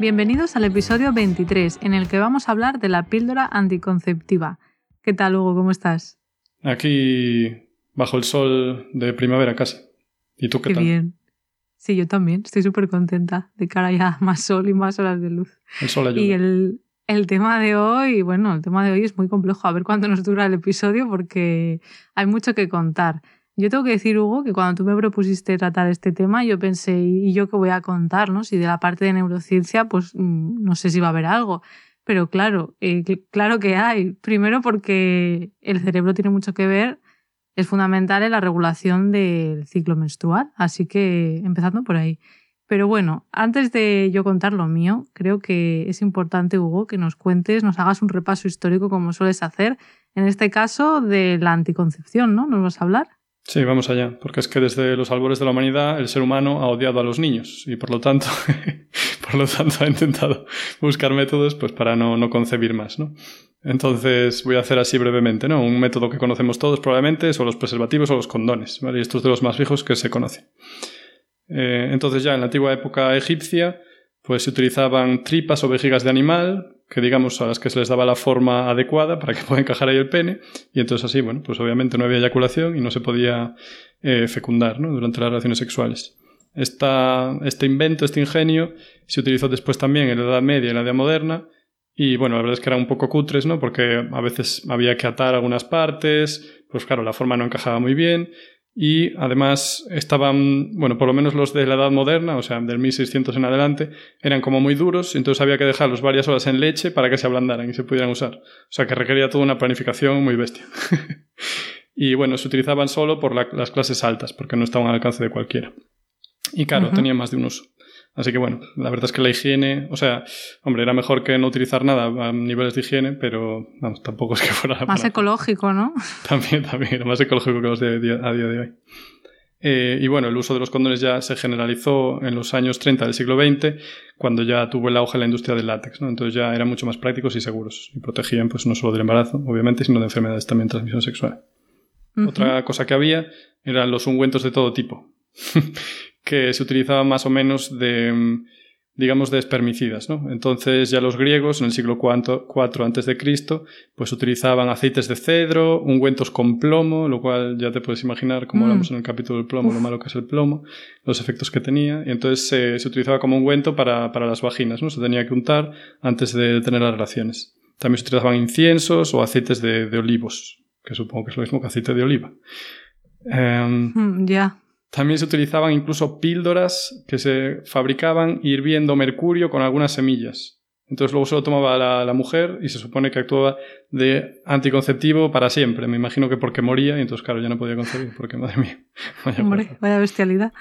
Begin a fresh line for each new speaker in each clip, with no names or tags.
Bienvenidos al episodio 23, en el que vamos a hablar de la píldora anticonceptiva. ¿Qué tal, Hugo? ¿Cómo estás?
Aquí, bajo el sol de primavera casi. ¿Y tú qué,
qué bien. Sí, yo también. Estoy súper contenta de cara ya más sol y más horas de luz.
El sol ayuda.
Y el, el tema de hoy, bueno, el tema de hoy es muy complejo. A ver cuánto nos dura el episodio porque hay mucho que contar. Yo tengo que decir, Hugo, que cuando tú me propusiste tratar este tema, yo pensé, ¿y yo qué voy a contar? ¿no? Si de la parte de neurociencia, pues mm, no sé si va a haber algo. Pero claro, eh, claro que hay. Primero porque el cerebro tiene mucho que ver, es fundamental en la regulación del ciclo menstrual. Así que empezando por ahí. Pero bueno, antes de yo contar lo mío, creo que es importante, Hugo, que nos cuentes, nos hagas un repaso histórico como sueles hacer, en este caso de la anticoncepción, ¿no? ¿Nos vas a hablar?
Sí, vamos allá, porque es que desde los albores de la humanidad el ser humano ha odiado a los niños y por lo tanto, por lo tanto ha intentado buscar métodos pues para no, no concebir más, ¿no? Entonces voy a hacer así brevemente, ¿no? Un método que conocemos todos probablemente son los preservativos o los condones, ¿vale? Estos de los más viejos que se conocen. Eh, entonces ya en la antigua época egipcia pues se utilizaban tripas o vejigas de animal que digamos a las que se les daba la forma adecuada para que pueda encajar ahí el pene y entonces así, bueno, pues obviamente no había eyaculación y no se podía eh, fecundar durante las relaciones sexuales. Este invento, este ingenio, se utilizó después también en la Edad Media y en la Edad Moderna y bueno, la verdad es que eran un poco cutres, ¿no? Porque a veces había que atar algunas partes, pues claro, la forma no encajaba muy bien y además estaban, bueno, por lo menos los de la edad moderna, o sea, del 1600 en adelante, eran como muy duros, entonces había que dejarlos varias horas en leche para que se ablandaran y se pudieran usar. O sea, que requería toda una planificación muy bestia. y bueno, se utilizaban solo por las clases altas, porque no estaban al alcance de cualquiera. Y claro, tenían más de un uso. Así que bueno, la verdad es que la higiene, o sea, hombre, era mejor que no utilizar nada a niveles de higiene, pero vamos, tampoco es que fuera...
Más ecológico, ¿no?
También, también, era más ecológico que los de a día de hoy. Eh, y bueno, el uso de los condones ya se generalizó en los años 30 del siglo XX, cuando ya tuvo el auge la industria del látex, ¿no? Entonces ya eran mucho más prácticos y seguros y protegían pues no solo del embarazo, obviamente, sino de enfermedades también de transmisión sexual. Otra cosa que había eran los ungüentos de todo tipo. que se utilizaban más o menos de, mm, digamos, de espermicidas, ¿no? Entonces ya los griegos en el siglo IV antes de Cristo, pues utilizaban aceites de cedro, ungüentos con plomo, lo cual ya te puedes imaginar, como mm. hablamos en el capítulo del plomo, lo malo que es el plomo, los efectos que tenía, y entonces se, se utilizaba como ungüento para, para las vaginas, ¿no? Se tenía que untar antes de tener las relaciones. También se utilizaban inciensos o aceites de, de olivos, que supongo que es lo mismo que aceite de oliva.
Um, ya.
También se utilizaban incluso píldoras que se fabricaban hirviendo mercurio con algunas semillas. Entonces luego se lo tomaba la, la, mujer y se supone que actuaba de anticonceptivo para siempre. Me imagino que porque moría y entonces claro ya no podía concebir porque madre mía.
Vaya, Hombre, vaya bestialidad.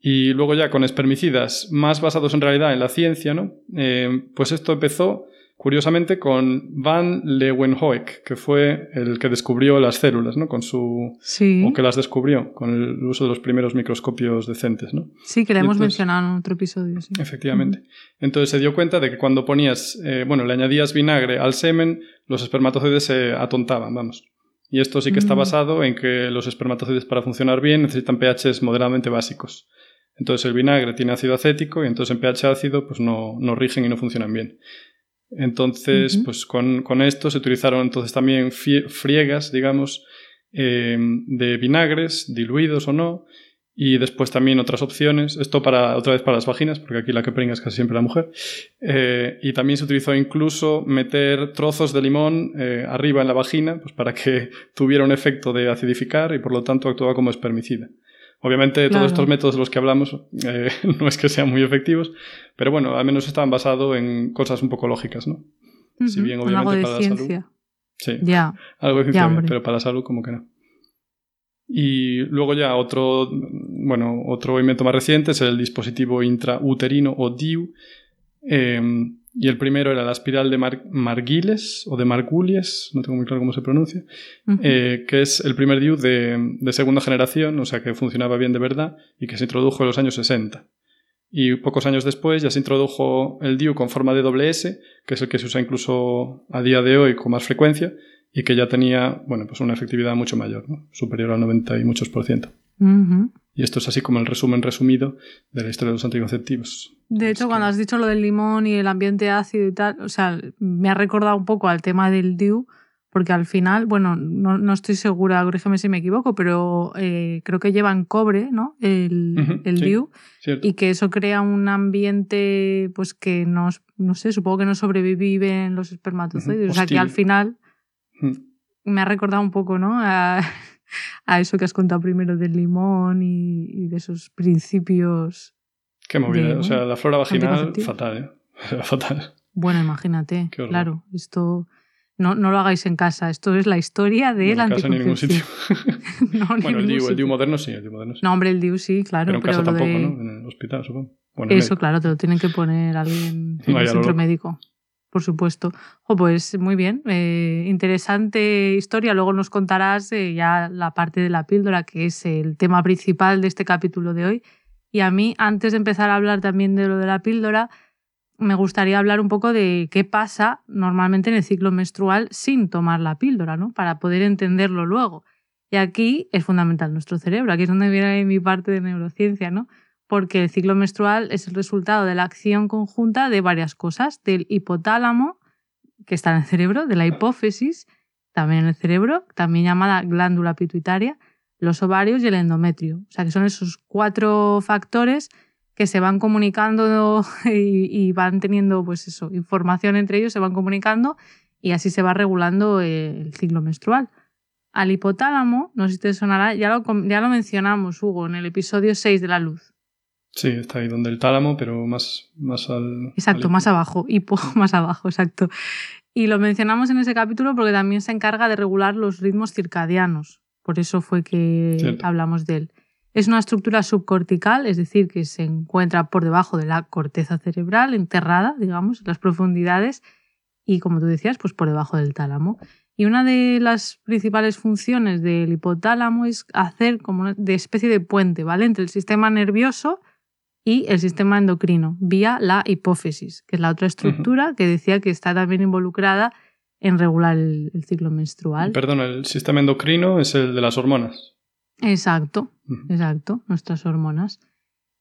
Y luego ya con espermicidas más basados en realidad en la ciencia, ¿no? Eh, pues esto empezó curiosamente con Van Leeuwenhoek, que fue el que descubrió las células, ¿no? Con su...
Sí.
O que las descubrió con el uso de los primeros microscopios decentes, ¿no?
Sí, que le hemos mencionado en otro episodio, sí.
Efectivamente. Entonces se dio cuenta de que cuando ponías, eh, bueno, le añadías vinagre al semen, los espermatozoides se atontaban, vamos. Y esto sí que está basado en que los espermatozoides para funcionar bien necesitan pHs moderadamente básicos. Entonces el vinagre tiene ácido acético y entonces en pH ácido pues no, no rigen y no funcionan bien. Entonces, pues con, con, esto se utilizaron entonces también friegas, digamos, eh, de vinagres, diluidos o no, y después también otras opciones, esto para otra vez para las vaginas, porque aquí la que pringa es casi siempre la mujer, eh, y también se utilizó incluso meter trozos de limón eh, arriba en la vagina, pues para que tuviera un efecto de acidificar y por lo tanto actuaba como espermicida. Obviamente todos estos métodos de los que hablamos eh, no es que sean muy efectivos, pero bueno, al menos estaban basados en cosas un poco lógicas, ¿no?
Si bien obviamente algo de para ciencia. la salud.
Sí,
ya.
algo de ciencia, pero para la salud como que no. Y luego ya otro, bueno, otro invento más reciente es el dispositivo intrauterino o DIU. Eh, y el primero era la espiral de Marguiles o de Margulies, no tengo muy claro cómo se pronuncia, eh, que es el primer DIU de, de, segunda generación, o sea que funcionaba bien de verdad y que se introdujo en los años 60. Y pocos años después ya se introdujo el DIU con forma de doble S, que es el que se usa incluso a día de hoy con más frecuencia y que ya tenía bueno, pues una efectividad mucho mayor, ¿no? superior al 90 y muchos por ciento. Y esto es así como el resumen resumido de la historia de los anticonceptivos.
De hecho, cuando has dicho lo del limón y el ambiente ácido y tal, o sea, me ha recordado un poco al tema del DIU, porque al final, bueno, no, no estoy segura, corrígeme si me equivoco, pero eh, creo que llevan cobre, ¿no? El, el DIU, y que eso crea un ambiente, pues que no, no sé, supongo que no sobreviven los espermatozoides, o sea, que al final me ha recordado un poco, ¿no? a eso que has contado primero del limón y, de esos principios.
Qué movida, o sea, la flora vaginal, fatal, ¿eh? fatal.
Bueno, imagínate, claro, esto no, no, lo hagáis en casa, esto es la historia de no,
en en ningún sitio. no, bueno, el DIU, el DIU moderno sí, el DIU moderno sí.
No, hombre, el DIU sí, claro.
Pero en casa tampoco, ¿no? En el hospital, supongo.
Eso, claro, te lo tienen que poner alguien en el centro médico por supuesto. pues muy bien, eh, interesante historia. Luego nos contarás eh, ya la parte de la píldora, que es el tema principal de este capítulo de hoy. Y a mí, antes de empezar a hablar también de lo de la píldora, me gustaría hablar un poco de qué pasa normalmente en el ciclo menstrual sin tomar la píldora, ¿no? Para poder entenderlo luego. Y aquí es fundamental nuestro cerebro, aquí es donde viene mi parte de neurociencia, ¿no? Porque el ciclo menstrual es el resultado de la acción conjunta de varias cosas, del hipotálamo, que está en el cerebro, de la hipófisis, también en el cerebro, también llamada glándula pituitaria, los ovarios y el endometrio. O sea, que son esos cuatro factores que se van comunicando y, van teniendo, pues eso, información entre ellos, se van comunicando y así se va regulando el ciclo menstrual. Al hipotálamo, no sé si te sonará, ya lo, ya lo mencionamos, Hugo, en el episodio 6 de la luz.
Sí, está ahí donde el tálamo, pero más, más al.
Exacto, más abajo, hipo más abajo, exacto. Y lo mencionamos en ese capítulo porque también se encarga de regular los ritmos circadianos. Por eso fue que hablamos de él. Es una estructura subcortical, es decir, que se encuentra por debajo de la corteza cerebral, enterrada, digamos, en las profundidades, y como tú decías, pues por debajo del tálamo. Y una de las principales funciones del hipotálamo es hacer como una de especie de puente, ¿vale? Entre el sistema nervioso y el sistema endocrino vía la hipófisis, que es la otra estructura que decía que está también involucrada en regular el, ciclo menstrual.
Perdón, el sistema endocrino es el de las hormonas.
Exacto, exacto, nuestras hormonas.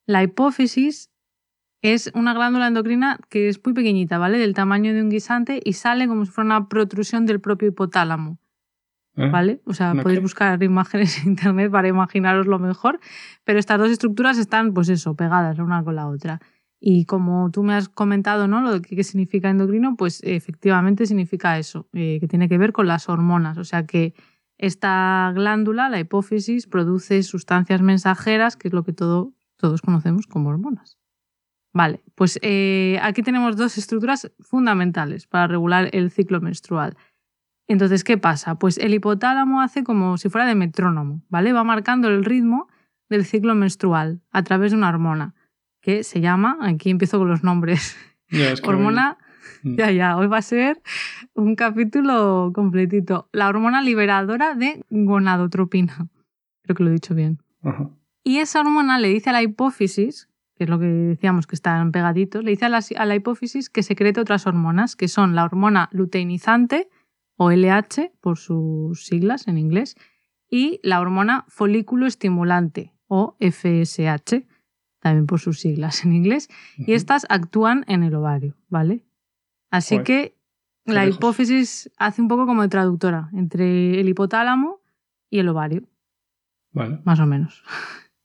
La hipófisis es una glándula endocrina que es muy pequeñita, ¿vale? Del tamaño de un guisante y sale como si fuera una protrusión del propio hipotálamo. ¿Eh? ¿Vale? O sea, podéis buscar imágenes en internet para imaginaros lo mejor, pero estas dos estructuras están, pues eso, pegadas la una con la otra. Y como tú me has comentado, ¿no? Lo de qué significa endocrino, pues efectivamente significa eso, eh, que tiene que ver con las hormonas. O sea que esta glándula, la hipófisis, produce sustancias mensajeras, que es lo que todo, todos conocemos como hormonas. Vale, pues eh, aquí tenemos dos estructuras fundamentales para regular el ciclo menstrual. Entonces, ¿qué pasa? Pues el hipotálamo hace como si fuera de metrónomo, ¿vale? Va marcando el ritmo del ciclo menstrual a través de una hormona que se llama, aquí empiezo con los nombres, hormona, mm. ya, ya, hoy va a ser un capítulo completito, la hormona liberadora de gonadotropina. Creo que lo he dicho bien. Y esa hormona le dice a la hipófisis, que es lo que decíamos que están pegaditos, le dice a la, a la hipófisis que secrete otras hormonas, que son la hormona luteinizante, o LH por sus siglas en inglés, y la hormona folículo estimulante o FSH, también por sus siglas en inglés, y estas actúan en el ovario, ¿vale? Así que la hipófisis hace un poco como de traductora entre el hipotálamo y el ovario.
Vale.
Más o menos.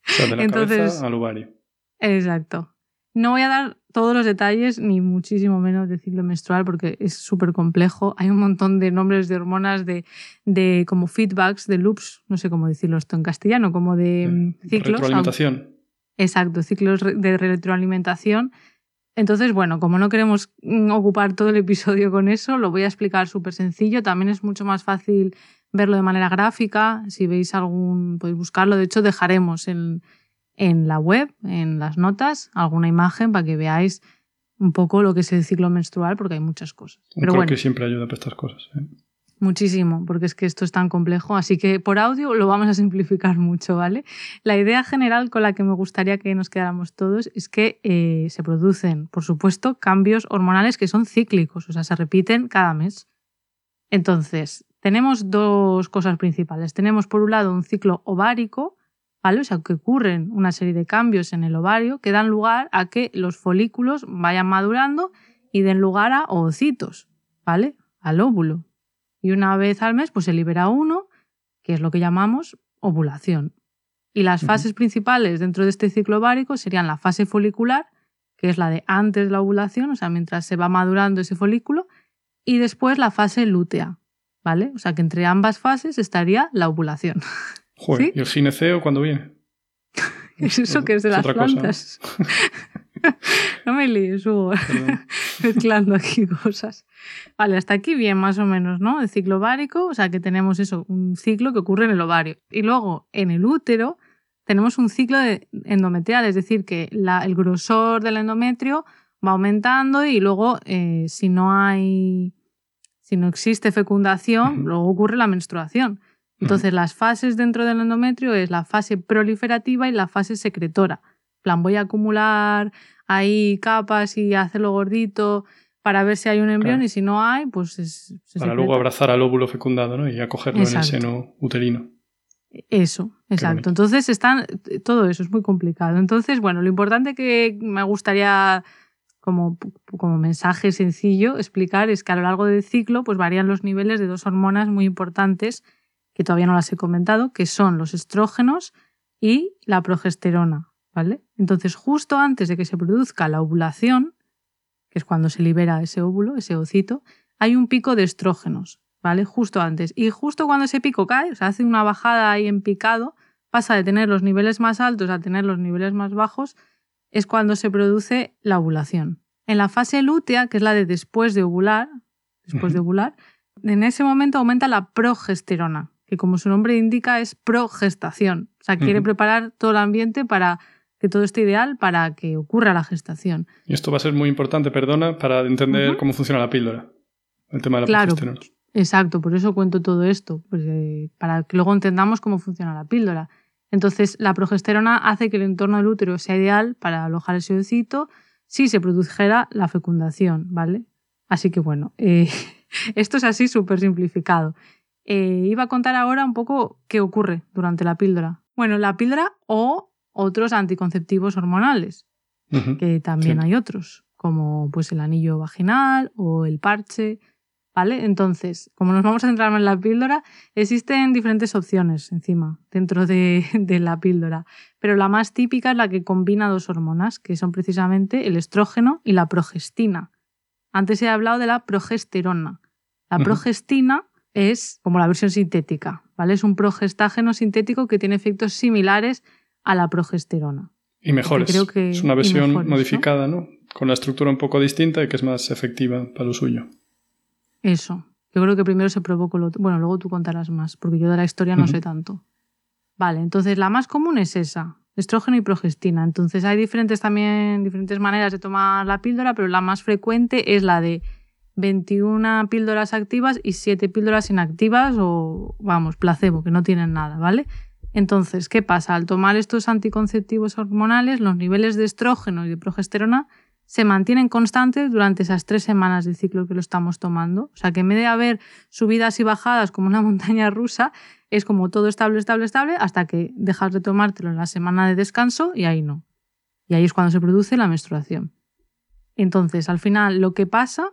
O sea, de la Entonces, al ovario.
Exacto. No voy a dar todos los detalles, ni muchísimo menos de ciclo menstrual, porque es súper complejo. Hay un montón de nombres de hormonas, de, de como feedbacks, de loops, no sé cómo decirlo esto en castellano, como de mm, ciclos.
Retroalimentación.
Exacto, ciclos de retroalimentación. Entonces, bueno, como no queremos mm, ocupar todo el episodio con eso, lo voy a explicar súper sencillo. También es mucho más fácil verlo de manera gráfica. Si veis algún, podéis buscarlo. De hecho, dejaremos en en la web, en las notas, alguna imagen para que veáis un poco lo que es el ciclo menstrual, porque hay muchas cosas. Pero
Creo
bueno,
que siempre ayuda para estas cosas. ¿eh?
muchísimo, porque es que esto es tan complejo, así que por audio lo vamos a simplificar mucho, ¿vale? La idea general con la que me gustaría que nos quedáramos todos es que eh, se producen, por supuesto, cambios hormonales que son cíclicos, o sea, se repiten cada mes. Entonces, tenemos dos cosas principales. Tenemos, por un lado, un ciclo ovárico, ¿vale? O sea, que ocurren una serie de cambios en el ovario que dan lugar a que los folículos vayan madurando y den lugar a ovocitos, ¿vale? Al óvulo. Y una vez al mes, pues se libera uno, que es lo que llamamos ovulación. Y las fases principales dentro de este ciclo ovárico serían la fase folicular, que es la de antes de la ovulación, o sea, mientras se va madurando ese folículo, y después la fase lútea, ¿vale? O sea, que entre ambas fases estaría la ovulación.
Joder,
¿Sí?
¿y el gineceo cuándo viene?
Es eso que es de
Es
las plantas. no me líes, Hugo. Mezclando aquí cosas. Vale, hasta aquí bien, más o menos, ¿no? El ciclo ovárico, o sea que tenemos eso, un ciclo que ocurre en el ovario. Y luego, en el útero, tenemos un ciclo de endometrial, es decir, que la- el grosor del endometrio va aumentando y luego, eh, si no hay, si no existe fecundación,
Ujú.
luego ocurre la menstruación. Entonces, las fases dentro del endometrio es la fase proliferativa y la fase secretora. En plan, voy a acumular ahí capas y hacerlo gordito para ver si hay un embrión
Claro.
y si no hay, pues es, se
Para
secreta.
luego abrazar al óvulo fecundado ¿no? y acogerlo en el
Exacto.
seno uterino.
Eso, exacto. Entonces están, todo eso es muy complicado. Entonces, bueno, lo importante que me gustaría como, como mensaje sencillo explicar es que a lo largo del ciclo pues varían los niveles de dos hormonas muy importantes que todavía no las he comentado, que son los estrógenos y la progesterona, ¿vale? Entonces, justo antes de que se produzca la ovulación, que es cuando se libera ese óvulo, ese ovocito, hay un pico de estrógenos, ¿vale? Justo antes. Y justo cuando ese pico cae, o sea, hace una bajada ahí en picado, pasa de tener los niveles más altos a tener los niveles más bajos, es cuando se produce la ovulación. En la fase lútea, que es la de después de ovular, después de ovular, en ese momento aumenta la progesterona, que como su nombre indica es progestación. O sea, quiere preparar todo el ambiente para que todo esté ideal para que ocurra la gestación.
Y esto va a ser muy importante, perdona, para entender cómo funciona la píldora. El tema de la
Claro.
progesterona.
Exacto, por eso cuento todo esto, pues, eh, para que luego entendamos cómo funciona la píldora. Entonces, la progesterona hace que el entorno del útero sea ideal para alojar ese ovocito si se produjera la fecundación, ¿vale? Así que bueno, eh, esto es así súper simplificado. Eh, iba a contar ahora un poco qué ocurre durante la píldora. Bueno, la píldora o otros anticonceptivos hormonales, que también
Sí.
hay otros, como pues el anillo vaginal o el parche, ¿vale? Entonces, como nos vamos a centrar en la píldora, existen diferentes opciones encima dentro de, de la píldora, pero la más típica es la que combina dos hormonas, que son precisamente el estrógeno y la progestina. Antes he hablado de la progesterona. La progestina es como la versión sintética, ¿vale? Es un progestágeno sintético que tiene efectos similares a la progesterona.
Y mejores.
creo que-
es una versión modificada, ¿no? Con la estructura un poco distinta y que es más efectiva para lo suyo.
Eso. Yo creo que primero se probó con lo otro. Bueno, luego tú contarás más, porque yo de la historia no sé tanto. Vale, entonces la más común es esa, estrógeno y progestina. Entonces hay diferentes también, diferentes maneras de tomar la píldora, pero la más frecuente es la de 21 píldoras activas y 7 píldoras inactivas o, vamos, placebo, que no tienen nada, ¿vale? Entonces, ¿qué pasa? Al tomar estos anticonceptivos hormonales, los niveles de estrógeno y de progesterona se mantienen constantes durante esas tres semanas del ciclo que lo estamos tomando. O sea, que en vez de haber subidas y bajadas como una montaña rusa, es como todo estable, estable, estable, hasta que dejas de tomártelo en la semana de descanso y ahí no. Y ahí es cuando se produce la menstruación. Entonces, al final, lo que pasa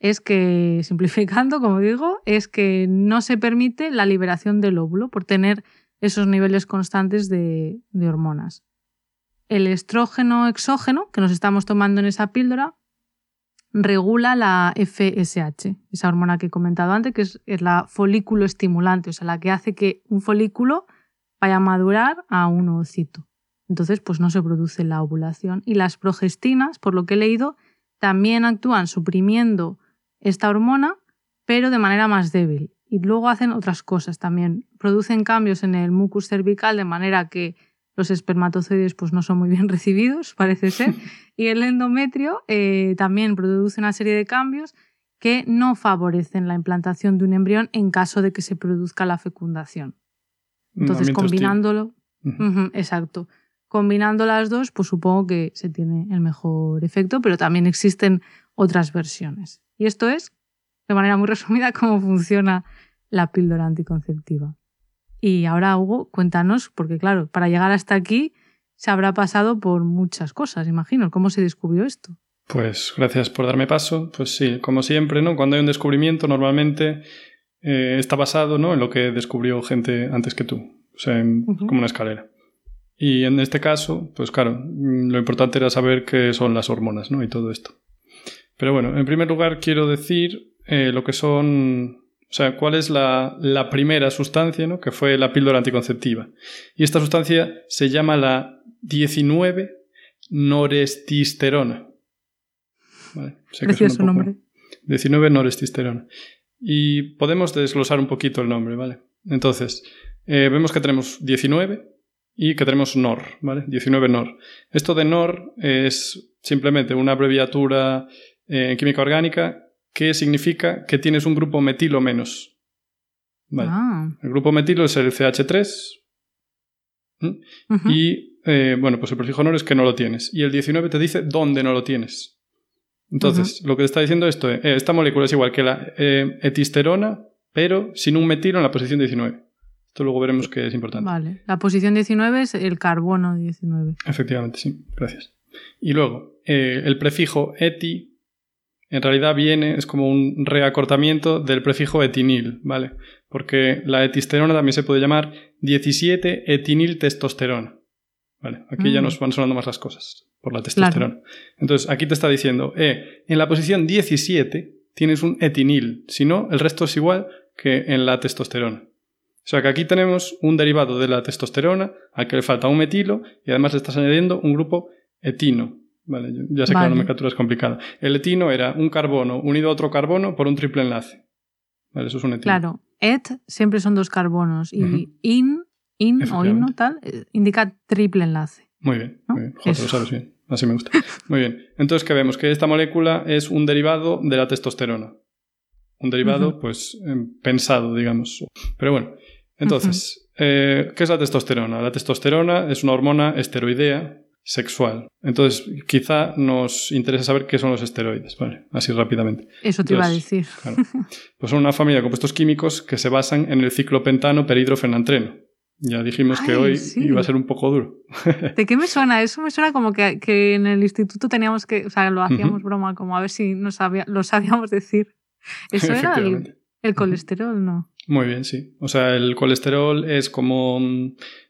es que, simplificando, como digo, es que no se permite la liberación del óvulo por tener esos niveles constantes de, de hormonas. El estrógeno exógeno que nos estamos tomando en esa píldora regula la FSH, esa hormona que he comentado antes, que es, la folículo estimulante, o sea, la que hace que un folículo vaya a madurar a un ovocito. Entonces, pues no se produce la ovulación. Y las progestinas, por lo que he leído, también actúan suprimiendo esta hormona, pero de manera más débil. Y luego hacen otras cosas también. Producen cambios en el mucus cervical de manera que los espermatozoides pues no son muy bien recibidos, parece ser, y el endometrio eh, también produce una serie de cambios que no favorecen la implantación de un embrión en caso de que se produzca la fecundación. Entonces, combinándolo, exacto, combinando las dos, pues supongo que se tiene el mejor efecto, pero también existen otras versiones. Y esto es, de manera muy resumida, cómo funciona la píldora anticonceptiva. Y ahora, Hugo, cuéntanos, porque claro, para llegar hasta aquí se habrá pasado por muchas cosas, imagino. ¿Cómo se descubrió esto?
Pues gracias por darme paso. Pues sí, como siempre, ¿no? Cuando hay un descubrimiento, normalmente eh, está basado ¿no? en lo que descubrió gente antes que tú. O sea, como una escalera. Y en este caso, pues claro, lo importante era saber qué son las hormonas, ¿no? Y todo esto. Pero bueno, en primer lugar quiero decir eh, lo que son o sea, ¿cuál es la, la primera sustancia, ¿no? que fue la píldora anticonceptiva? Y esta sustancia se llama la 19 norestisterona.
Vale, Precioso nombre.
19 norestisterona. Y podemos desglosar un poquito el nombre, ¿vale? Entonces, eh, vemos que tenemos 19 y que tenemos NOR, ¿vale? 19 NOR. Esto de NOR es simplemente una abreviatura eh, en química orgánica que significa que tienes un grupo metilo menos. Ah. El grupo metilo es el CH3. Y eh, bueno, pues el prefijo NOR es que no lo tienes. Y el 19 te dice dónde no lo tienes. Entonces, lo que te está diciendo esto es, eh, esta molécula es igual que la eh, etisterona, pero sin un metilo en la posición 19. Esto luego veremos que es importante.
Vale. La posición 19 es el carbono 19.
Efectivamente, sí. Gracias. Y luego, el prefijo eti en realidad viene, es como un reacortamiento del prefijo etinil, ¿vale? Porque la etisterona también se puede llamar 17 etinil testosterona. ¿Vale? Aquí ya mm. nos van sonando más las cosas por la testosterona. Entonces, aquí te está diciendo, eh, en la posición 17 tienes un etinil, si no, el resto es igual que en la testosterona. O sea que aquí tenemos un derivado de la testosterona al que le falta un metilo y además le estás añadiendo un grupo etino, Vale, ya sé que la nomenclatura es complicada. El etino era un carbono unido a otro carbono por un triple enlace. Vale, eso es un etino.
Claro, et siempre son dos carbonos y in, in o in tal, eh, indica triple enlace.
Muy bien, muy bien. Joder, lo sabes bien. Así me gusta. Muy bien. Entonces, ¿qué vemos? Que esta molécula es un derivado de la testosterona. Un derivado, pues, em, pensado, digamos. Pero bueno, entonces, eh, ¿qué es la testosterona? La testosterona es una hormona esteroidea sexual. Entonces, quizá nos interesa saber qué son los esteroides, ¿vale? Así rápidamente.
Eso te iba a decir.
Pues son una familia de compuestos químicos que se basan en el ciclopentano peridrofenantreno. Ya dijimos que hoy iba a ser un poco duro.
¿De qué me suena? Eso me suena como que, que en el instituto teníamos que, o sea, lo hacíamos broma, como a ver si no sabía, lo sabíamos decir. Eso era el, el colesterol, ¿no?
Muy bien, sí. O sea, el colesterol es como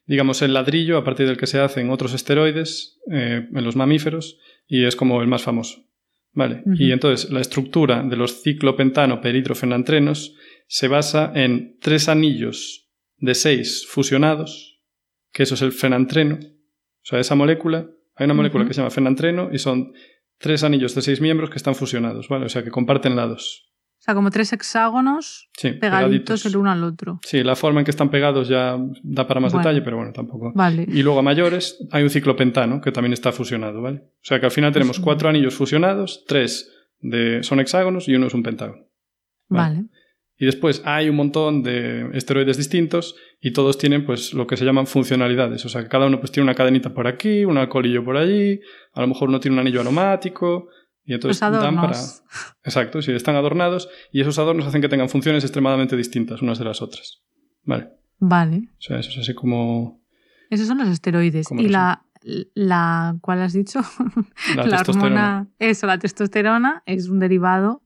digamos, el ladrillo a partir del que se hacen otros esteroides eh, en los mamíferos y es como el más famoso. Vale. Y entonces la estructura de los ciclopentano peridrofenantrenos se basa en tres anillos de seis fusionados, que eso es el fenantreno. O sea, esa molécula, hay una molécula que se llama fenantreno y son tres anillos de seis miembros que están fusionados, ¿vale? O sea, que comparten lados
sea, como tres hexágonos pegaditos, el uno al otro.
Sí, la forma en que están pegados ya da para más detalle, pero bueno, tampoco.
Vale.
Y luego a mayores hay un ciclopentano que también está fusionado, ¿vale? O sea que al final tenemos cuatro anillos fusionados, tres de, son hexágonos y uno es un pentágono.
Vale.
Y después hay un montón de esteroides distintos y todos tienen pues lo que se llaman funcionalidades. O sea que cada uno pues tiene una cadenita por aquí, un alcoholillo por allí, a lo mejor uno tiene un anillo aromático, y entonces dan para. Exacto, sí, están adornados y esos adornos hacen que tengan funciones extremadamente distintas unas de las otras. Vale.
Vale.
O sea, eso es así como.
Esos son los esteroides. y la, la. ¿Cuál has dicho?
La, la hormona.
Eso, la testosterona es un derivado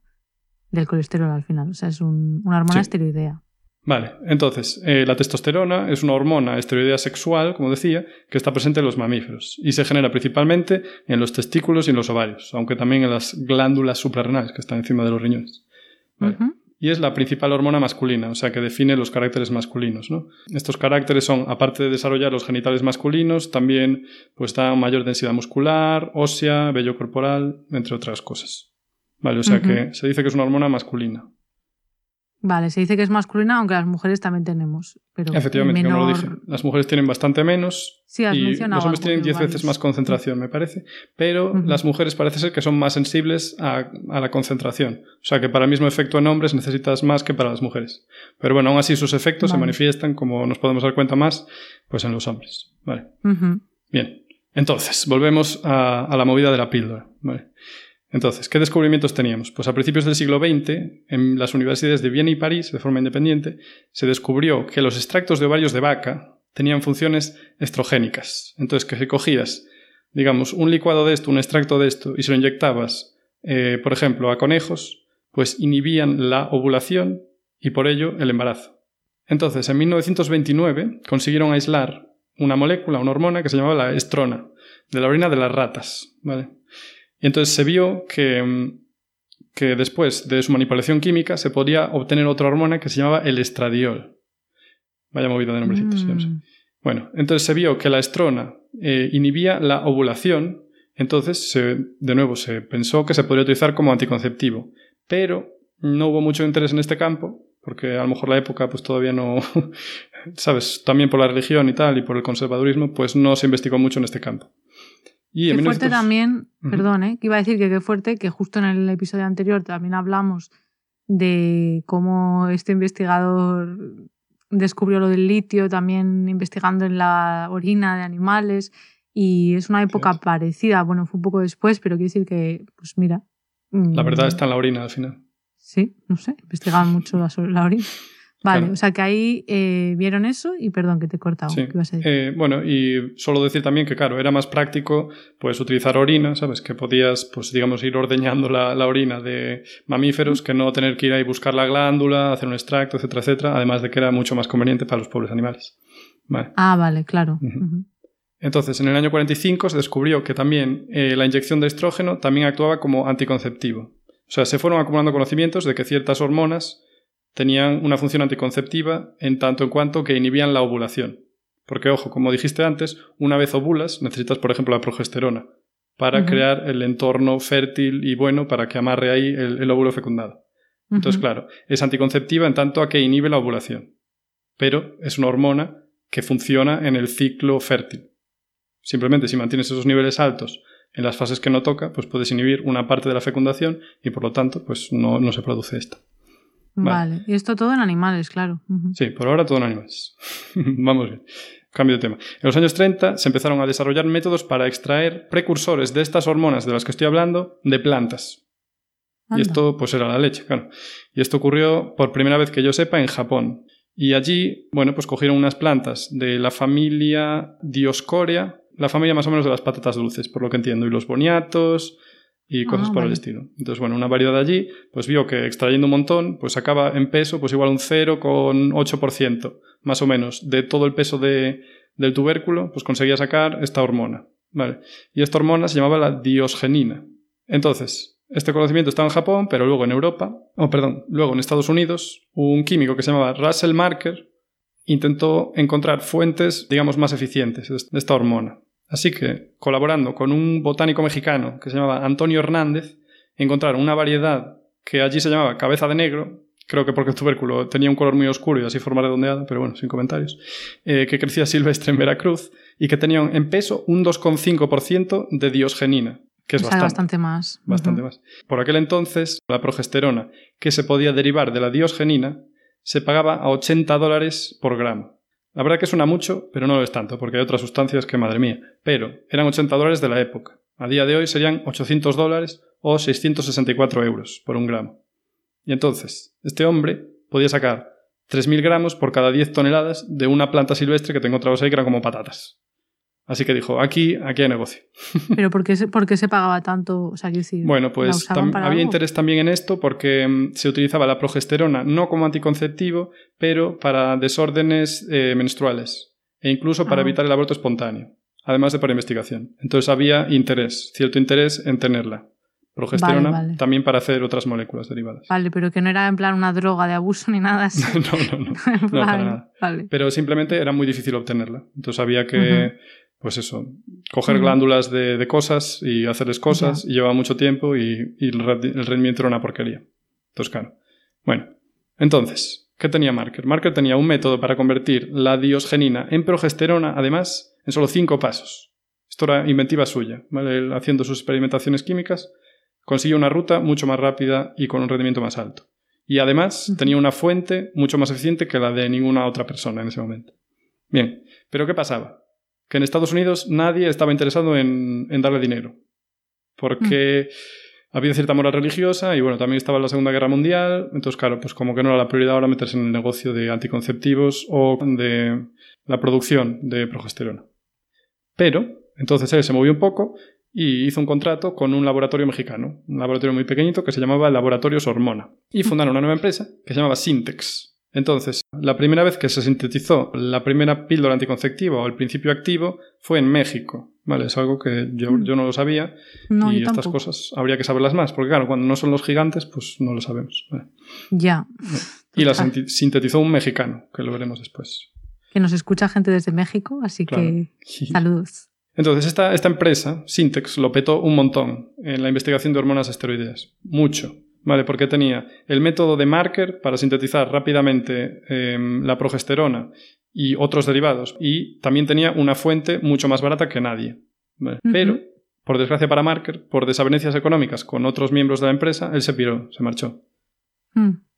del colesterol al final. O sea, es un, una hormona esteroidea.
Vale, entonces, eh, la testosterona es una hormona esteroidea sexual, como decía, que está presente en los mamíferos y se genera principalmente en los testículos y en los ovarios, aunque también en las glándulas suprarrenales que están encima de los riñones. Y es la principal hormona masculina, o sea que define los caracteres masculinos. ¿no? Estos caracteres son, aparte de desarrollar los genitales masculinos, también pues da mayor densidad muscular, ósea, vello corporal, entre otras cosas. Vale, o sea que se dice que es una hormona masculina.
Vale, se dice que es masculina, aunque las mujeres también tenemos. Pero
Efectivamente,
menor...
como lo dije. Las mujeres tienen bastante menos.
Sí, has
y
mencionado
los hombres tienen
pero
10 veces más concentración, me parece. Pero las mujeres parece ser que son más sensibles a, a la concentración. O sea que para el mismo efecto en hombres necesitas más que para las mujeres. Pero bueno, aún así sus efectos se manifiestan, como nos podemos dar cuenta más, pues en los hombres. Vale. Bien, entonces, volvemos a, a la movida de la píldora. Vale. Entonces, ¿qué descubrimientos teníamos? Pues a principios del siglo XX, en las universidades de Viena y París, de forma independiente, se descubrió que los extractos de ovarios de vaca tenían funciones estrogénicas. Entonces, que si cogías, digamos, un licuado de esto, un extracto de esto, y se lo inyectabas, eh, por ejemplo, a conejos, pues inhibían la ovulación y por ello el embarazo. Entonces, en 1929 consiguieron aislar una molécula, una hormona que se llamaba la estrona, de la orina de las ratas. ¿vale? Y entonces se vio que, mm, que después de su manipulación química se podía obtener otra hormona que se llamaba el estradiol. Vaya movida de nombrecitos, sé.
Mm.
Bueno, entonces se vio que la estrona eh, inhibía la ovulación, entonces se- de nuevo se pensó que se podría utilizar como anticonceptivo, pero no hubo mucho interés en este campo, porque a lo mejor la época pues todavía no, sabes, también por la religión y tal y por el conservadurismo, pues no se investigó mucho en este campo. Y
Qué fuerte
1900
también,
Ujú.
perdón, ¿eh? que iba a decir que qué fuerte, que justo en el episodio anterior también hablamos de cómo este investigador descubrió lo del litio, también investigando en la orina de animales, y es una época parecida, bueno, fue un poco después, pero quiero decir que, pues mira.
La
mm,
verdad está en la orina al final.
Sí, no sé, investigaban mucho la- la orina. Vale,
Claro.
o sea que ahí eh, vieron eso y perdón que te he cortado.
Sí.
¿qué ibas a decir?
Eh, bueno, y solo decir también que, claro, era más práctico pues utilizar orina, ¿sabes? Que podías, pues digamos, ir ordeñando la, la orina de mamíferos que no tener que ir ahí buscar la glándula, hacer un extracto, etcétera, etcétera. Además de que era mucho más conveniente para los pobres animales. Vale.
Ah, vale, claro.
Entonces, en el año 45 se descubrió que también eh, la inyección de estrógeno también actuaba como anticonceptivo. O sea, se fueron acumulando conocimientos de que ciertas hormonas tenían una función anticonceptiva en tanto en cuanto que inhibían la ovulación. Porque, ojo, como dijiste antes, una vez ovulas necesitas, por ejemplo, la progesterona para crear el entorno fértil y bueno para que amarre ahí el, el óvulo fecundado. Entonces, claro, es anticonceptiva en tanto a que inhibe la ovulación. Pero es una hormona que funciona en el ciclo fértil. Simplemente si mantienes esos niveles altos en las fases que no toca, pues puedes inhibir una parte de la fecundación y por lo tanto, pues no, no se produce esta.
Vale.
Vale.
Y esto todo en animales, claro.
Sí, por ahora todo en animales. Vamos bien. Cambio de tema. En los años 30 se empezaron a desarrollar métodos para extraer precursores de estas hormonas de las que estoy hablando de plantas. Y esto pues era la leche, claro. Y esto ocurrió por primera vez que yo sepa en Japón. Y allí, bueno, pues cogieron unas plantas de la familia Dioscorea, la familia más o menos de las patatas dulces, por lo que entiendo, y los boniatos y cosas
Ah,
por el estilo. Entonces, bueno, una variedad allí, pues vio que extrayendo un montón, pues acaba en peso, pues igual un 0,8%, más o menos, de todo el peso de, del tubérculo, pues conseguía sacar esta hormona. Vale. Y esta hormona se llamaba la diosgenina. Entonces, este conocimiento estaba en Japón, pero luego en Europa, o perdón, luego en Estados Unidos, un químico que se llamaba Russell Marker intentó encontrar fuentes, digamos, más eficientes de esta hormona. Así que, colaborando con un botánico mexicano que se llamaba Antonio Hernández, encontraron una variedad que allí se llamaba cabeza de negro, creo que porque el tubérculo tenía un color muy oscuro y así forma redondeada, pero bueno, sin comentarios, eh, que crecía silvestre en Veracruz y que tenía en peso un 2,5% de diosgenina, que es
O sea,
bastante.
bastante más.
Bastante más. Por aquel entonces, la progesterona que se podía derivar de la diosgenina se pagaba a 80 dólares por gramo. La verdad que suena mucho, pero no lo es tanto, porque hay otras sustancias que, madre mía. Pero eran 80 dólares de la época. A día de hoy serían 800 dólares o 664 euros por un gramo. Y entonces, este hombre podía sacar 3.000 gramos por cada 10 toneladas de una planta silvestre que te encontrabas ahí que eran como patatas. Así que dijo, aquí, aquí hay negocio.
Pero ¿por qué, se, por qué se pagaba tanto? O sea, decir,
Bueno,
¿la
pues
para
había
algo?
interés también en esto porque mm, se utilizaba la progesterona no como anticonceptivo, pero para desórdenes eh, menstruales e incluso para
Ah.
evitar el aborto espontáneo, además de para investigación. Entonces había interés, cierto interés en tenerla. Progesterona
Vale, vale.
también para hacer otras moléculas derivadas.
Vale, pero que no era en plan una droga de abuso ni nada así.
no, no, no. No, para
plan,
nada.
Vale.
Pero simplemente era muy difícil obtenerla. Entonces había que. Pues eso, coger
Ujú.
glándulas de, de cosas y hacerles cosas y llevaba mucho tiempo y, y el, rendi- el rendimiento era una porquería. Claro. Bueno, Entonces, ¿qué tenía Marker? Marker tenía un método para convertir la diosgenina en progesterona, además, en solo cinco pasos. Esto era inventiva suya, ¿vale? haciendo sus experimentaciones químicas, consiguió una ruta mucho más rápida y con un rendimiento más alto. Y además tenía una fuente mucho más eficiente que la de ninguna otra persona en ese momento. Bien, pero ¿qué pasaba? Que en Estados Unidos nadie estaba interesado en, darle dinero. Porque mm. había cierta moral religiosa y bueno, también estaba la Segunda Guerra Mundial. Entonces, claro, pues como que no era la prioridad ahora meterse en el negocio de anticonceptivos o de la producción de progesterona. Pero, entonces él se movió un poco y hizo un contrato con un laboratorio mexicano, un laboratorio muy pequeñito que se llamaba Laboratorios Hormona. Y fundaron una nueva empresa que se llamaba Syntex. Entonces, la primera vez que se sintetizó la primera píldora anticonceptiva o el principio activo fue en México. Vale, es algo que yo, mm. no lo sabía y estas cosas habría que saberlas más, porque claro, cuando no son los gigantes, pues no lo sabemos.
Ya.
Y la sintetizó un mexicano, que lo veremos después.
Que nos escucha gente desde México, así que saludos.
Entonces, esta, esta empresa, Syntex, lo petó un montón en la investigación de hormonas esteroideas. Mucho. ¿Vale? Porque tenía el método de Marker para sintetizar rápidamente em, la progesterona y otros derivados. Y también tenía una fuente mucho más barata que nadie. Pero, por desgracia para Marker, por desavenencias económicas con otros miembros de la empresa, él se piró, se marchó. Mm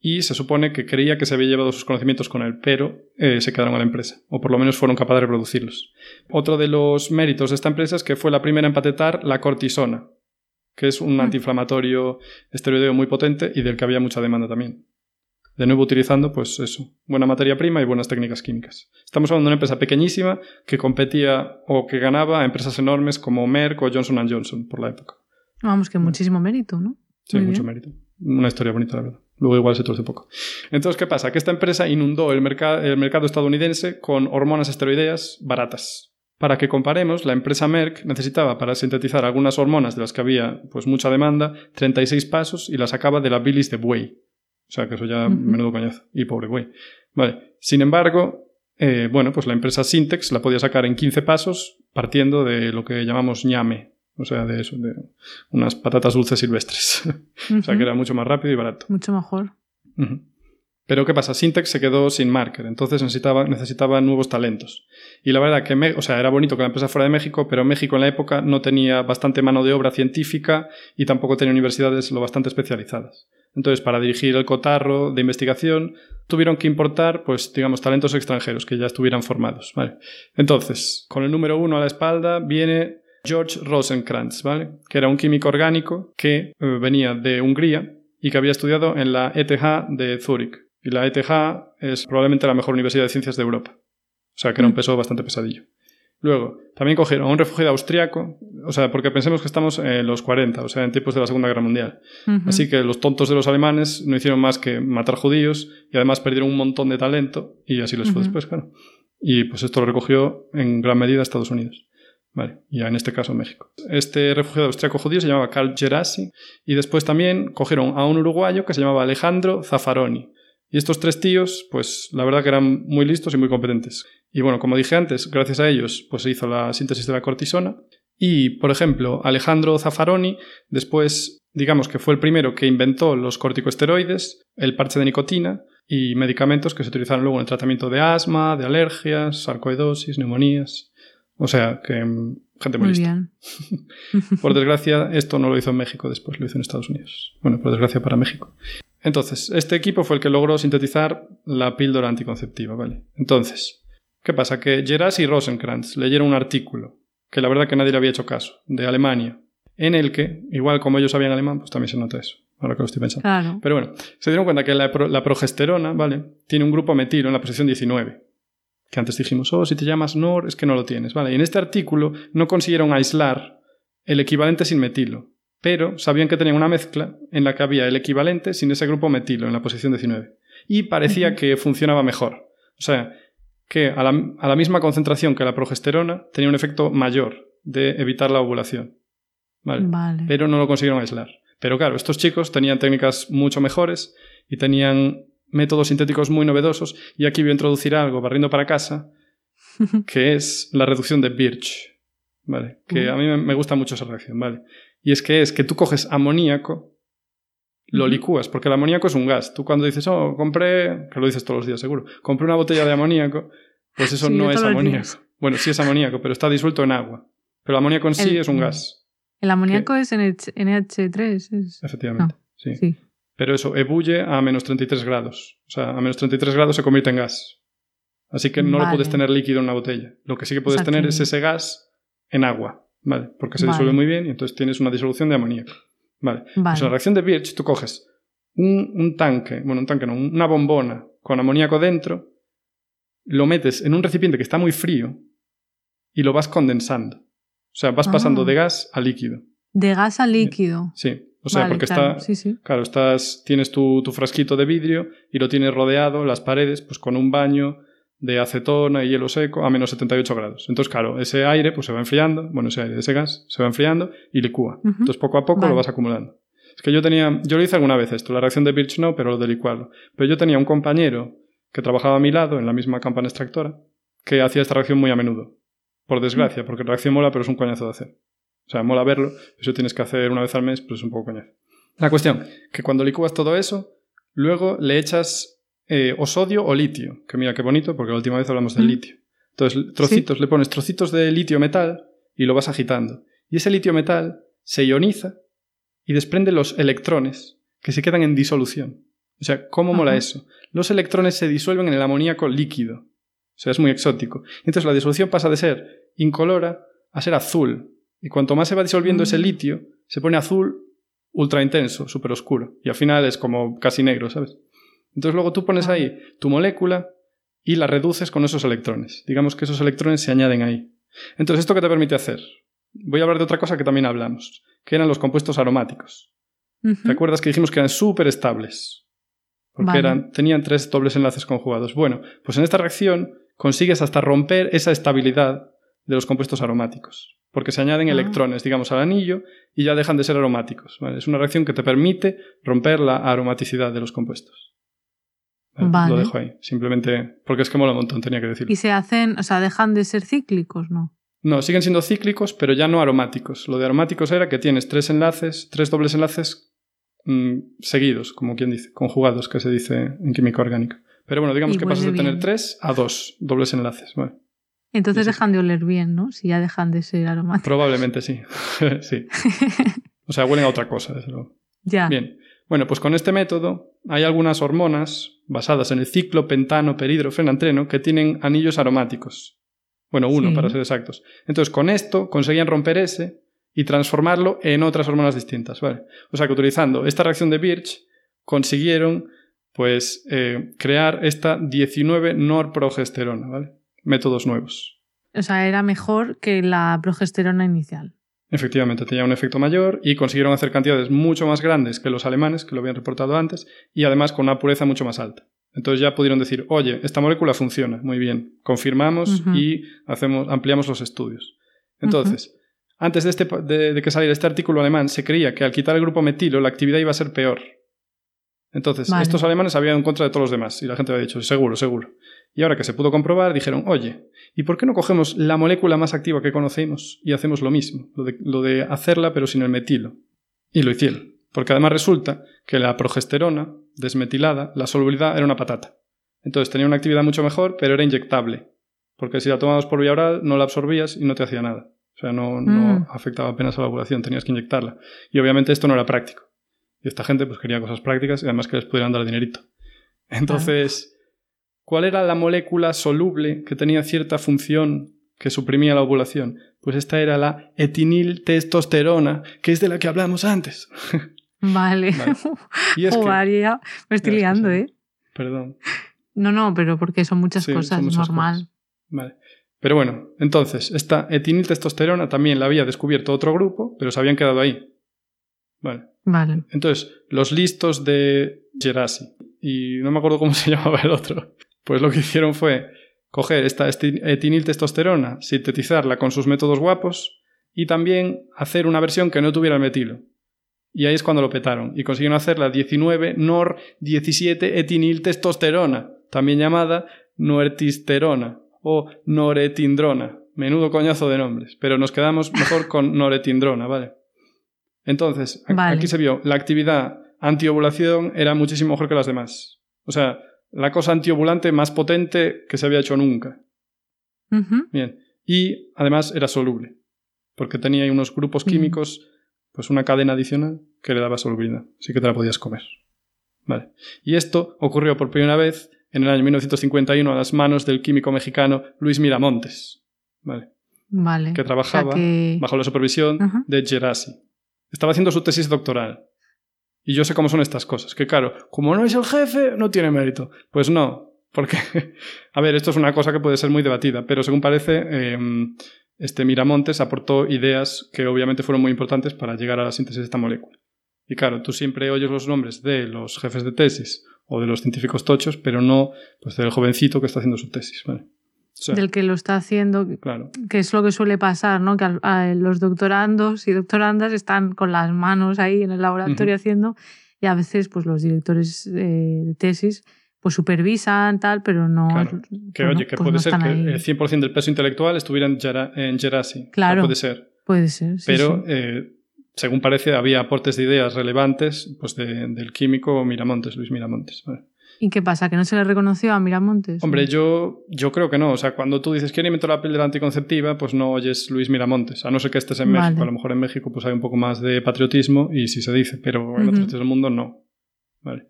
y se supone que creía que se había llevado sus conocimientos con él, pero eh, se quedaron a la empresa, o por lo menos fueron capaces de reproducirlos. Otro de los méritos de esta empresa es que fue la primera en patentar la cortisona, que es un mm. antiinflamatorio esteroideo muy potente y del que había mucha demanda también. De nuevo utilizando, pues eso, buena materia prima y buenas técnicas químicas. Estamos hablando de una empresa pequeñísima que competía o que ganaba a empresas enormes como Merck o Johnson Johnson por la época.
Vamos, que muchísimo mérito, ¿no?
Sí, mucho mérito. Una historia bonita, la verdad. Luego igual se torce poco. Entonces, ¿qué pasa? Que esta empresa inundó el, el mercado estadounidense con hormonas esteroideas baratas. Para que comparemos, la empresa Merck necesitaba para sintetizar algunas hormonas de las que había pues mucha demanda 36 pasos y las sacaba de la bilis de buey. O sea que eso ya menudo coñazo. Y pobre buey. Vale. Sin embargo, eh, bueno, pues la empresa Syntex la podía sacar en 15 pasos partiendo de lo que llamamos ñame, o sea, de eso, de unas patatas dulces silvestres. o sea, que era mucho más rápido y barato.
Mucho mejor.
Pero ¿qué pasa? Syntex se quedó sin marker, entonces necesitaba, nuevos talentos. Y la verdad que, o sea, era bonito que la empresa fuera de México, pero México en la época no tenía bastante mano de obra científica y tampoco tenía universidades lo bastante especializadas. Entonces, para dirigir el cotarro de investigación, tuvieron que importar, pues, digamos, talentos extranjeros que ya estuvieran formados. Entonces, con el número uno a la espalda viene George Rosenkrantz, ¿vale? que era un químico orgánico que eh, venía de Hungría y que había estudiado en la ETH de Zúrich. Y la ETH es probablemente la mejor universidad de ciencias de Europa. O sea, que era un mm. peso bastante pesadillo. Luego, también cogieron a un refugiado austriaco, o sea, porque pensemos que estamos en los 40, o sea, en tiempos de la Segunda Guerra Mundial. Así que los tontos de los alemanes no hicieron más que matar judíos y además perdieron un montón de talento y así les fue después, claro. Y pues esto lo recogió en gran medida Estados Unidos. Vale, ya en este caso México. Este refugiado austriaco judío se llamaba Carl Gerasi y después también cogieron a un uruguayo que se llamaba Alejandro Zaffaroni. Y estos tres tíos, pues la verdad que eran muy listos y muy competentes. Y bueno, como dije antes, gracias a ellos, pues se hizo la síntesis de la cortisona. Y, por ejemplo, Alejandro Zaffaroni, después, digamos que fue el primero que inventó los corticosteroides, el parche de nicotina y medicamentos que se utilizaron luego en el tratamiento de asma, de alergias, sarcoidosis, neumonías. O sea, que mm, gente muy, lista. por desgracia, esto no lo hizo en México después, lo hizo en Estados Unidos. Bueno, por desgracia para México. Entonces, este equipo fue el que logró sintetizar la píldora anticonceptiva, ¿vale? Entonces, ¿qué pasa? Que Geras y Rosenkrantz leyeron un artículo, que la verdad que nadie le había hecho caso, de Alemania, en el que, igual como ellos sabían alemán, pues también se nota eso, ahora que lo estoy pensando. Pero bueno, se dieron cuenta que la, la progesterona, ¿vale? Tiene un grupo metilo en la posición 19 que antes dijimos, oh, si te llamas NOR es que no lo tienes. Vale, y en este artículo no consiguieron aislar el equivalente sin metilo, pero sabían que tenían una mezcla en la que había el equivalente sin ese grupo metilo en la posición 19. Y parecía que funcionaba mejor. O sea, que a la, misma concentración que la progesterona tenía un efecto mayor de evitar la ovulación. Vale. vale. Pero no lo consiguieron aislar. Pero claro, estos chicos tenían técnicas mucho mejores y tenían métodos sintéticos muy novedosos y aquí voy a introducir algo barriendo para casa, que es la reducción de Birch, ¿vale? Que a mí me gusta mucho esa reacción, ¿vale? Y es que es que tú coges amoníaco lo licúas, porque el amoníaco es un gas. Tú cuando dices, oh, compré, que lo dices todos los días seguro, compré una botella de amoníaco, pues eso no es amoníaco. Bueno, sí es amoníaco, pero está disuelto en agua. Pero el amoníaco en sí es un gas.
El amoníaco es NH3.
Efectivamente, sí. Pero eso ebulle a menos 33 grados. O sea, a menos 33 grados se convierte en gas. Así que no lo puedes tener líquido en una botella. Lo que sí que puedes tener es ese gas en agua, ¿vale? Porque se disuelve muy bien y entonces tienes una disolución de amoníaco. Vale. Pues en la reacción de Birch tú coges un, un, tanque, bueno, un tanque no, una bombona con amoníaco dentro, lo metes en un recipiente que está muy frío y lo vas condensando. O sea, vas pasando de ah. gas a líquido.
De gas a líquido.
Sí. O sea, porque está. Claro, estás, tienes tu, tu, frasquito de vidrio y lo tienes rodeado, las paredes, pues con un baño de acetona y hielo seco a menos 78 grados. Entonces, claro, ese aire pues se va enfriando, bueno, ese aire, ese gas se va enfriando y licúa. Entonces, poco a poco lo vas acumulando. Es que yo tenía, yo lo hice alguna vez esto, la reacción de Birch no, pero lo de licuarlo. Pero yo tenía un compañero que trabajaba a mi lado en la misma campana extractora que hacía esta reacción muy a menudo. Por desgracia, porque la reacción mola, pero es un coñazo de hacer. O sea, mola verlo, eso tienes que hacer una vez al mes, pero es un poco coñazo. La cuestión, que cuando licúas todo eso, luego le echas eh, o sodio o litio. Que mira qué bonito, porque la última vez hablamos del litio. Entonces, trocitos, le pones trocitos de litio metal y lo vas agitando. Y ese litio metal se ioniza y desprende los electrones que se quedan en disolución. O sea, ¿cómo mola eso? Los electrones se disuelven en el amoníaco líquido. O sea, es muy exótico. Entonces la disolución pasa de ser incolora a ser azul. Y cuanto más se va disolviendo ese mm. litio, se pone azul ultra intenso, súper oscuro. Y al final es como casi negro, ¿sabes? Entonces luego tú pones ahí tu molécula y la reduces con esos electrones. Digamos que esos electrones se añaden ahí. Entonces, ¿esto qué te permite hacer? Voy a hablar de otra cosa que también hablamos, que eran los compuestos aromáticos. ¿Te acuerdas que dijimos que eran súper estables? Porque eran, tenían tres dobles enlaces conjugados. Bueno, pues en esta reacción consigues hasta romper esa estabilidad de los compuestos aromáticos. Porque se añaden ah. electrones, digamos, al anillo y ya dejan de ser aromáticos. Es una reacción que te permite romper la aromaticidad de los compuestos. Lo dejo ahí, simplemente porque es que mola un montón, tenía que decirlo.
Y se hacen, o sea, dejan de ser cíclicos, ¿no?
No, siguen siendo cíclicos, pero ya no aromáticos. Lo de aromáticos era que tienes tres enlaces, tres dobles enlaces mm, seguidos, como quien dice, conjugados, que se dice en química orgánica. Pero bueno, digamos que pasas de tener tres a dos dobles enlaces.
Entonces dejan de oler bien, ¿no? Si ya dejan de ser aromáticos.
Probablemente sí. sí. O sea, huelen a otra cosa, desde luego.
Ya.
Bien. Bueno, pues con este método hay algunas hormonas basadas en el ciclo pentano peridrofenantreno que tienen anillos aromáticos. Bueno, uno para ser exactos. Entonces, con esto conseguían romper ese y transformarlo en otras hormonas distintas, ¿vale? O sea que utilizando esta reacción de Birch consiguieron pues eh, crear esta 19 norprogesterona, ¿vale? Métodos nuevos.
O sea, era mejor que la progesterona inicial.
Efectivamente, tenía un efecto mayor y consiguieron hacer cantidades mucho más grandes que los alemanes, que lo habían reportado antes, y además con una pureza mucho más alta. Entonces ya pudieron decir, oye, esta molécula funciona, muy bien, confirmamos y hacemos, ampliamos los estudios. Entonces, antes de, este, de, que saliera este artículo alemán, se creía que al quitar el grupo metilo la actividad iba a ser peor. Entonces, estos alemanes habían en contra de todos los demás y la gente había dicho, seguro, seguro. Y ahora que se pudo comprobar, dijeron, oye, ¿y por qué no cogemos la molécula más activa que conocemos y hacemos lo mismo? Lo de, hacerla pero sin el metilo. Y lo hicieron. Porque además resulta que la progesterona desmetilada, la solubilidad era una patata. Entonces tenía una actividad mucho mejor, pero era inyectable. Porque si la tomabas por vía oral, no la absorbías y no te hacía nada. O sea, no, no mm. afectaba apenas a la ovulación, tenías que inyectarla. Y obviamente esto no era práctico. Y esta gente pues quería cosas prácticas y además que les pudieran dar dinerito. Entonces, ¿Cuál era la molécula soluble que tenía cierta función que suprimía la ovulación? Pues esta era la etiniltestosterona, que es de la que hablamos antes.
Vale. Y es me estoy liando, ¿eh?
Perdón.
No, no, pero porque son muchas cosas, normal.
Vale. Pero bueno, entonces, esta etiniltestosterona también la había descubierto otro grupo, pero se habían quedado ahí. Vale.
Vale.
Entonces, los listos de Gerasi. Y no me acuerdo cómo se llamaba el otro. Pues lo que hicieron fue coger esta etiniltestosterona, sintetizarla con sus métodos guapos y también hacer una versión que no tuviera el metilo. Y ahí es cuando lo petaron y consiguieron hacer la 19 nor 17 etiniltestosterona, también llamada noertisterona o noretindrona. Menudo coñazo de nombres, pero nos quedamos mejor con noretindrona, ¿vale? Entonces, aquí se vio la actividad antiovulación era muchísimo mejor que las demás. O sea, la cosa antiovulante más potente que se había hecho nunca. Bien. Y además era soluble, porque tenía ahí unos grupos químicos, pues una cadena adicional que le daba solubilidad, así que te la podías comer. Vale. Y esto ocurrió por primera vez en el año 1951 a las manos del químico mexicano Luis Miramontes. Vale.
Vale.
Que trabajaba bajo la supervisión de Gerasi. Estaba haciendo su tesis doctoral. Y yo sé cómo son estas cosas. Que claro, como no es el jefe, no tiene mérito. Pues no. Porque, a ver, esto es una cosa que puede ser muy debatida, pero según parece, em, este Miramontes aportó ideas que obviamente fueron muy importantes para llegar a la síntesis de esta molécula. Y claro, tú siempre oyes los nombres de los jefes de tesis o de los científicos tochos, pero no pues, del jovencito que está haciendo su tesis.
Del que lo está haciendo,
claro.
que es lo que suele pasar, ¿no? Que los doctorandos y doctorandas están con las manos ahí en el laboratorio haciendo y a veces pues los directores eh, de tesis pues supervisan tal, pero no...
Que oye, que pues puede ser que el 100% del peso intelectual estuviera en, Gerasi.
Claro.
puede ser.
Puede ser,
Pero eh, según parece, había aportes de ideas relevantes pues del químico Miramontes, Luis Miramontes.
¿Y qué pasa? ¿Que no se le reconoció a Miramontes?
Hombre, yo, yo creo que no. O sea, cuando tú dices, ¿quién inventó la píldora anticonceptiva? Pues no oyes Luis Miramontes. A no ser que estés en México. A lo mejor en México pues hay un poco más de patriotismo y sí se dice, pero en otros del mundo no. Vale.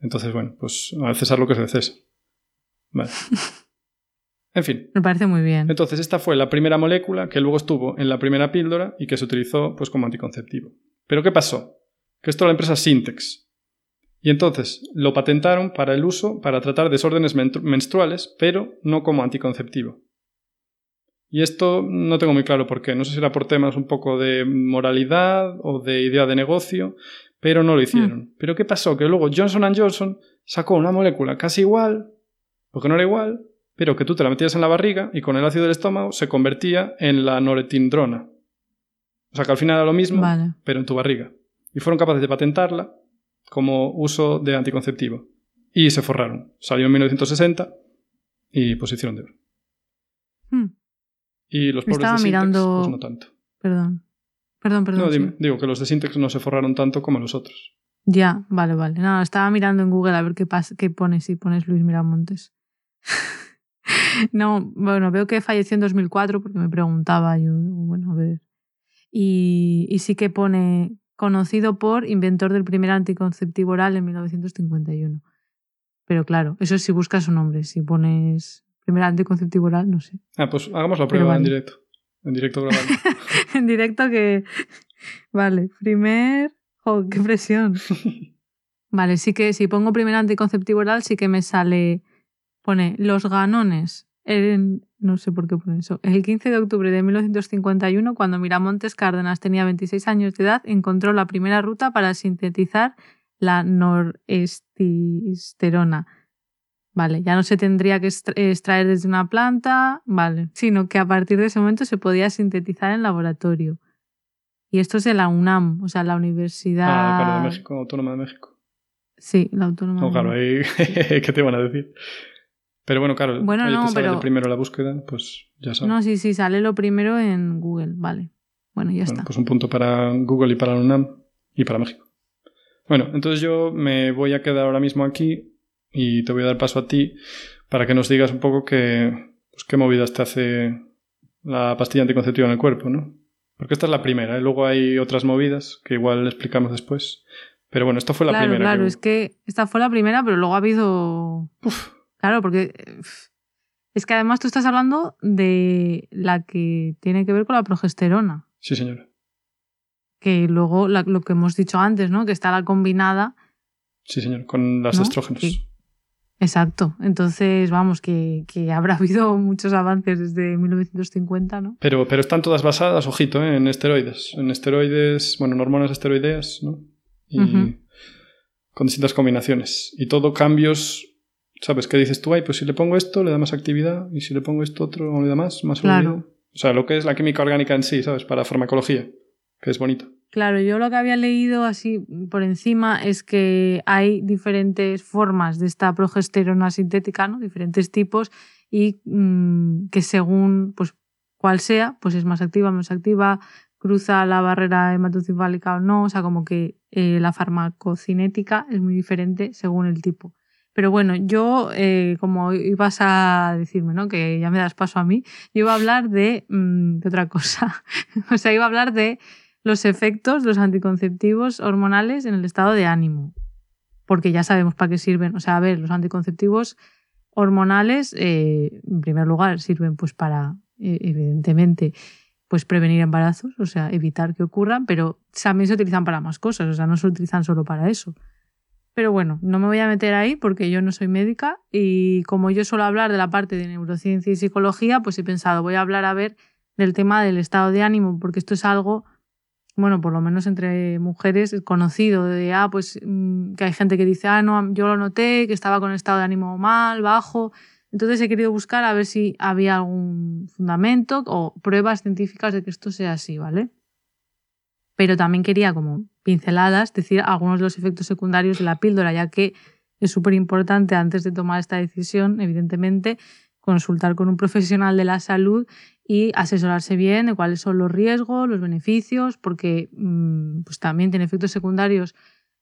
Entonces, bueno, pues a César lo que es de César. Vale. En fin.
Me parece muy bien.
Entonces, esta fue la primera molécula que luego estuvo en la primera píldora y que se utilizó pues, como anticonceptivo. Pero ¿qué pasó? Que esto la empresa Syntex. Y entonces lo patentaron para el uso para tratar desórdenes menstruales, pero no como anticonceptivo. Y esto no tengo muy claro por qué. No sé si era por temas un poco de moralidad o de idea de negocio, pero no lo hicieron. Mm. Pero ¿qué pasó? Que luego Johnson Johnson sacó una molécula casi igual, porque no era igual, pero que tú te la metías en la barriga y con el ácido del estómago se convertía en la noretindrona. O sea que al final era lo mismo, pero en tu barriga. Y fueron capaces de patentarla como uso de anticonceptivo. Y se forraron. Salió en 1960 y pues hicieron de oro.
Hmm.
Y los pobres de mirando... pues no tanto.
Perdón. Perdón, perdón.
No, dime. Digo que los de Syntex no se forraron tanto como los otros.
Ya, vale, vale. No, estaba mirando en Google a ver qué, qué pones si pones Luis Miramontes. no, bueno, veo que falleció en 2004 porque me preguntaba yo, bueno, a ver. Y, y sí que pone conocido por inventor del primer anticonceptivo oral en 1951. Pero claro, eso es si buscas su nombre. Si pones primer anticonceptivo oral, no sé.
Ah, pues hagamos la prueba en directo. En directo grabado.
en directo que... Vale, primer... Oh, qué presión. vale, sí que si pongo primer anticonceptivo oral sí que me sale pone los ganones. No sé por qué pone eso. El 15 de octubre de 1951, cuando Miramontes Cárdenas tenía 26 años de edad, encontró la primera ruta para sintetizar la norestisterona. Vale, ya no se tendría que extraer desde una planta, vale, sino que a partir de ese momento se podía sintetizar en laboratorio. Y esto es de la UNAM, o sea, la Universidad.
Ah, claro, de México, Autónoma de México.
Sí, la Autónoma.
No, claro, ahí, ¿qué te van a decir? Pero bueno, claro,
bueno, no,
te sale primero la búsqueda, pues ya sabes.
No, sí, sí, sale lo primero en Google, vale. Bueno, ya está.
Pues un punto para Google y para la UNAM y para México. Bueno, entonces yo me voy a quedar ahora mismo aquí y te voy a dar paso a ti para que nos digas un poco qué, pues, qué movidas te hace la pastilla anticonceptiva en el cuerpo, ¿no? Porque esta es la primera, ¿eh? luego hay otras movidas que igual explicamos después. Pero bueno, esta fue la primera.
Claro, es que esta fue la primera, pero luego ha habido... Uf Claro, porque es que además tú estás hablando de la que tiene que ver con la progesterona.
Sí, señora.
Que luego lo que hemos dicho antes, ¿no? Que está la combinada.
Sí, señor, con las estrógenos.
Exacto. Entonces, vamos, que, habrá habido muchos avances desde 1950, ¿no?
Pero, pero están todas basadas, ojito, ¿eh? en esteroides. En esteroides, bueno, en hormonas esteroideas, ¿no? Y con distintas combinaciones. Y todo cambios ¿Sabes? ¿Qué dices tú? Ay, pues si le pongo esto, le da más actividad, y si le pongo esto otro, le da más, más
claro.
O sea, lo que es la química orgánica en sí, ¿sabes? Para farmacología, que es bonito.
Claro, yo lo que había leído así por encima es que hay diferentes formas de esta progesterona sintética, ¿no? Diferentes tipos, y mm, que según pues cuál sea, pues es más activa, menos activa, cruza la barrera hematocefálica o no, o sea, como que eh, la farmacocinética es muy diferente según el tipo. Pero bueno, yo, eh, como ibas a decirme, ¿no? Que ya me das paso a mí, yo iba a hablar de, mm, otra cosa. o sea, iba a hablar de los efectos de los anticonceptivos hormonales en el estado de ánimo. Porque ya sabemos para qué sirven. O sea, a ver, los anticonceptivos hormonales, eh, en primer lugar, sirven pues para, eh, evidentemente, pues prevenir embarazos, o sea, evitar que ocurran, pero también se utilizan para más cosas, o sea, no se utilizan solo para eso. Pero bueno, no me voy a meter ahí porque yo no soy médica y como yo suelo hablar de la parte de neurociencia y psicología, pues he pensado, voy a hablar a ver del tema del estado de ánimo, porque esto es algo, bueno, por lo menos entre mujeres, conocido, de, ah, pues mm, que hay gente que dice, ah, no, yo lo noté, que estaba con estado de ánimo mal, bajo. Entonces he querido buscar a ver si había algún fundamento o pruebas científicas de que esto sea así, ¿vale? Pero también quería como pinceladas, decir algunos de los efectos secundarios de la píldora, ya que es súper importante antes de tomar esta decisión, evidentemente, consultar con un profesional de la salud y asesorarse bien de cuáles son los riesgos, los beneficios, porque mm, pues también tiene efectos secundarios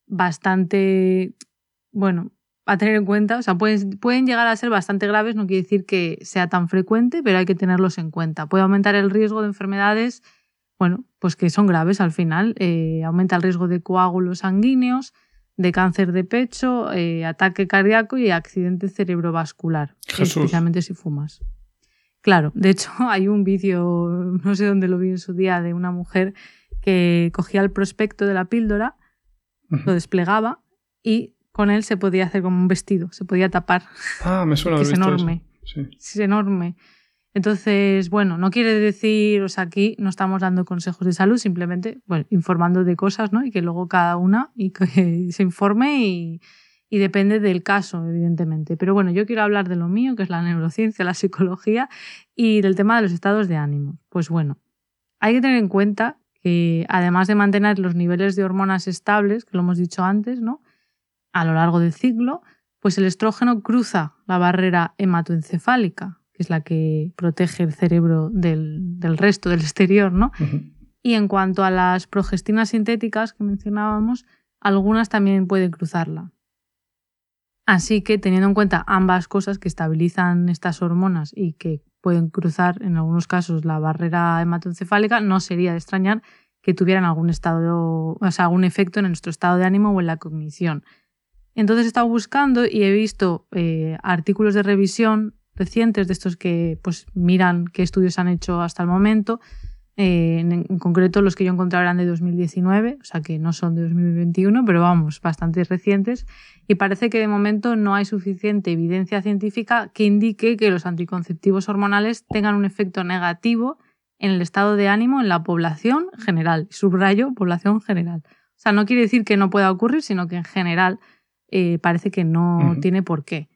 bastante, bueno, a tener en cuenta, o sea, pueden, pueden llegar a ser bastante graves, no quiere decir que sea tan frecuente, pero hay que tenerlos en cuenta. Puede aumentar el riesgo de enfermedades bueno, pues que son graves al final. Eh, aumenta el riesgo de coágulos sanguíneos, de cáncer de pecho, eh, ataque cardíaco y accidente cerebrovascular, especialmente si fumas. Claro, de hecho hay un vídeo, no sé dónde lo vi en su día, de una mujer que cogía el prospecto de la píldora, lo desplegaba y con él se podía hacer como un vestido, se podía tapar.
Ah, me suena
Es enorme. Sí. Es enorme. Entonces, bueno, no quiere decir, aquí no estamos dando consejos de salud, simplemente informando de cosas, ¿no? Y que luego cada una y que se informe y, y depende del caso, evidentemente. Pero bueno, yo quiero hablar de lo mío, que es la neurociencia, la psicología y del tema de los estados de ánimo. Pues bueno, hay que tener en cuenta que además de mantener los niveles de hormonas estables, que lo hemos dicho antes, ¿no? A lo largo del ciclo, pues el estrógeno cruza la barrera hematoencefálica, es la que protege el cerebro del, resto, del exterior, ¿no? Y en cuanto a las progestinas sintéticas que mencionábamos, algunas también pueden cruzarla. Así que teniendo en cuenta ambas cosas que estabilizan estas hormonas y que pueden cruzar en algunos casos la barrera hematoencefálica, no sería de extrañar que tuvieran algún estado, o sea, algún efecto en nuestro estado de ánimo o en la cognición. Entonces he estado buscando y he visto eh, artículos de revisión recientes, de estos que pues, miran qué estudios han hecho hasta el momento. Eh, en, concreto, los que yo encontré eran de 2019, o sea que no son de 2021, pero vamos, bastante recientes. Y parece que de momento no hay suficiente evidencia científica que indique que los anticonceptivos hormonales tengan un efecto negativo en el estado de ánimo en la población general. Subrayo, población general. O sea, no quiere decir que no pueda ocurrir, sino que en general eh, parece que no tiene por qué.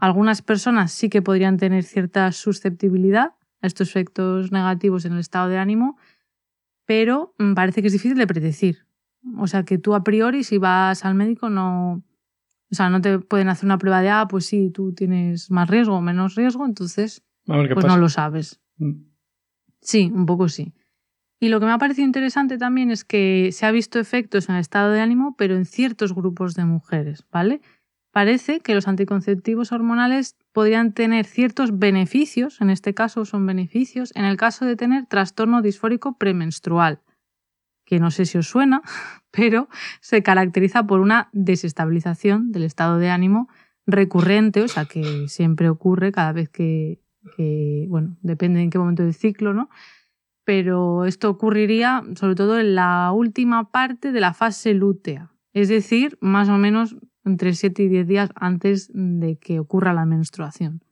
Algunas personas sí que podrían tener cierta susceptibilidad a estos efectos negativos en el estado de ánimo, pero mm, parece que es difícil de predecir. O sea, que tú a priori si vas al médico no, o sea, no te pueden hacer una prueba de, ah, pues sí, tú tienes más riesgo o menos riesgo, entonces pues no lo sabes. Mm. Sí, un poco sí. Y lo que me ha parecido interesante también es que se ha visto efectos en el estado de ánimo, pero en ciertos grupos de mujeres, ¿vale? Parece que los anticonceptivos hormonales podrían tener ciertos beneficios, en este caso son beneficios, en el caso de tener trastorno disfórico premenstrual, que no sé si os suena, pero se caracteriza por una desestabilización del estado de ánimo recurrente, o sea, que siempre ocurre cada vez que, bueno, depende en qué momento del ciclo, ¿no? Pero esto ocurriría sobre todo en la última parte de la fase lútea, es decir, más o menos entre 7 y 10 días antes de que ocurra la menstruación.